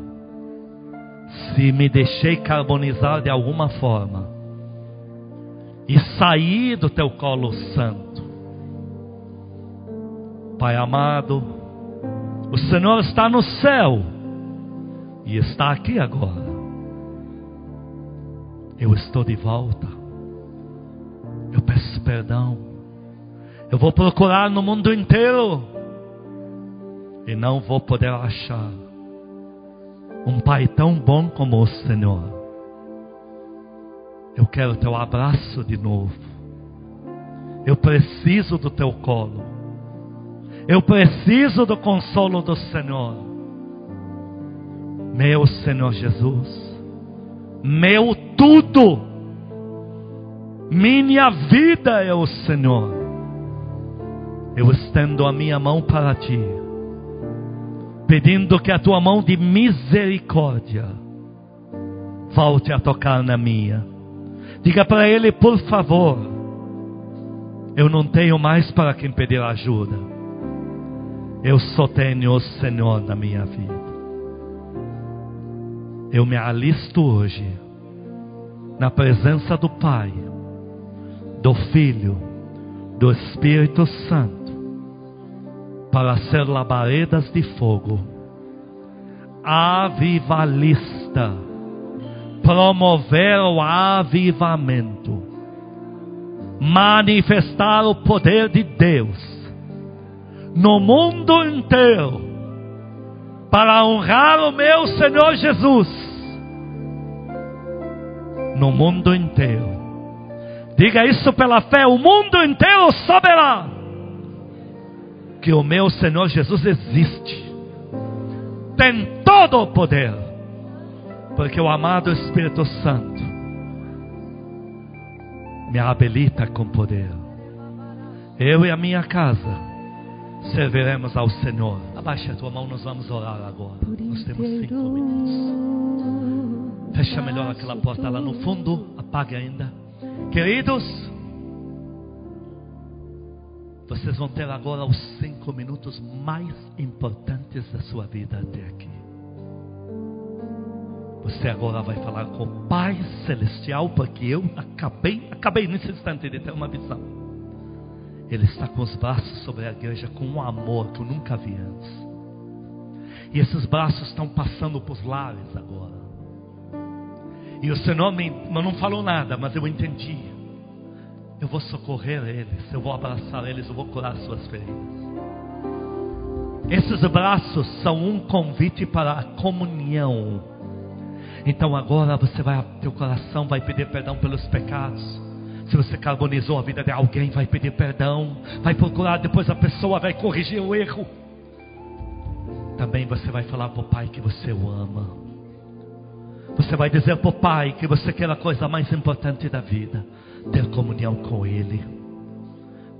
Se me deixei carbonizar de alguma forma e sair do teu colo santo, Pai amado, o Senhor está no céu e está aqui agora. Eu estou de volta. Eu peço perdão. Eu vou procurar no mundo inteiro e não vou poder achar um Pai tão bom como o Senhor. Eu quero teu abraço de novo. Eu preciso do teu colo. Eu preciso do consolo do Senhor. Meu Senhor Jesus. Meu tudo. Minha vida é o Senhor. Eu estendo a minha mão para ti pedindo que a tua mão de misericórdia volte a tocar na minha. Diga para ele, por favor, eu não tenho mais para quem pedir ajuda. Eu só tenho o Senhor na minha vida. Eu me alisto hoje na presença do Pai, do Filho, do Espírito Santo para ser labaredas de fogo, avivalista, promover o avivamento, manifestar o poder de Deus no mundo inteiro, para honrar o meu Senhor Jesus no mundo inteiro. Diga isso pela fé: o mundo inteiro saberá que o meu Senhor Jesus existe, tem todo o poder, porque o amado Espírito Santo me habilita com poder. Eu e a minha casa serviremos ao Senhor. Abaixa a tua mão, nós vamos orar agora. Nós temos cinco minutos. Fecha melhor aquela porta lá no fundo, apague ainda. Queridos, vocês vão ter agora os cinco minutos mais importantes da sua vida até aqui. Você agora vai falar com o Pai Celestial, porque eu acabei, acabei nesse instante de ter uma visão. Ele está com os braços sobre a igreja com um amor que eu nunca vi antes. E esses braços estão passando por lares agora. E o Senhor me, não falou nada, mas eu entendi. Eu vou socorrer eles, eu vou abraçar eles, eu vou curar suas feridas. Esses braços são um convite para a comunhão. Então agora você vai, teu coração vai pedir perdão pelos pecados. Se você carbonizou a vida de alguém, vai pedir perdão, vai procurar, depois a pessoa vai corrigir o erro. Também você vai falar para o Pai que você o ama. Você vai dizer para o Pai que você quer a coisa mais importante da vida, ter comunhão com Ele.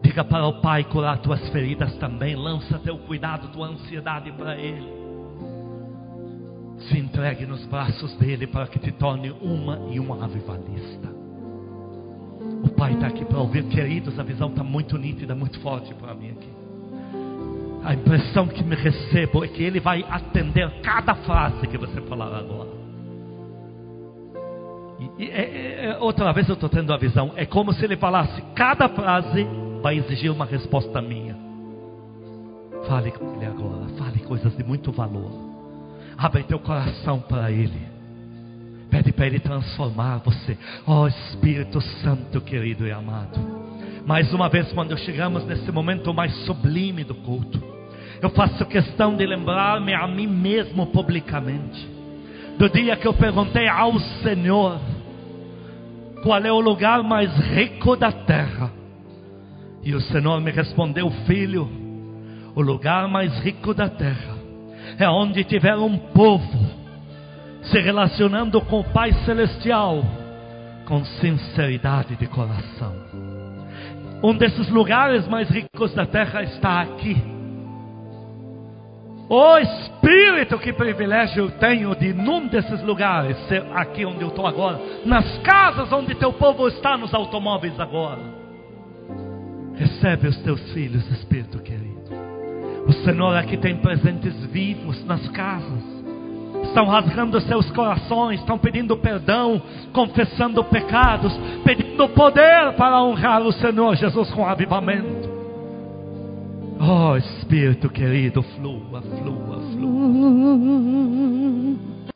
Diga para o Pai curar tuas feridas também. Lança teu cuidado, tua ansiedade para Ele. Se entregue nos braços dele para que te torne uma e um avivalista. O Pai está aqui para ouvir, queridos. A visão está muito nítida, muito forte para mim aqui. A impressão que me recebo é que Ele vai atender cada frase que você falar agora. E, e, é, é, outra vez eu estou tendo a visão. É como se Ele falasse cada frase vai exigir uma resposta minha. Fale com Ele agora. Fale coisas de muito valor. Abre teu coração para Ele. Pede para Ele transformar você. Ó oh, Espírito Santo, querido e amado. Mais uma vez, quando chegamos nesse momento mais sublime do culto, eu faço questão de lembrar-me a mim mesmo publicamente. Do dia que eu perguntei ao Senhor qual é o lugar mais rico da terra. E o Senhor me respondeu: Filho, o lugar mais rico da terra é onde tiver um povo se relacionando com o Pai Celestial com sinceridade de coração. Um desses lugares mais ricos da terra está aqui. Oh, Espírito, que privilégio eu tenho de num desses lugares, ser aqui onde eu estou agora, nas casas onde teu povo está, nos automóveis agora Recebe os teus filhos, Espírito querido. O Senhor aqui tem presentes vivos nas casas. Estão rasgando seus corações, estão pedindo perdão, confessando pecados, pedindo poder para honrar o Senhor Jesus com avivamento. Ah, oh Espírito querido, flua, flua, flua.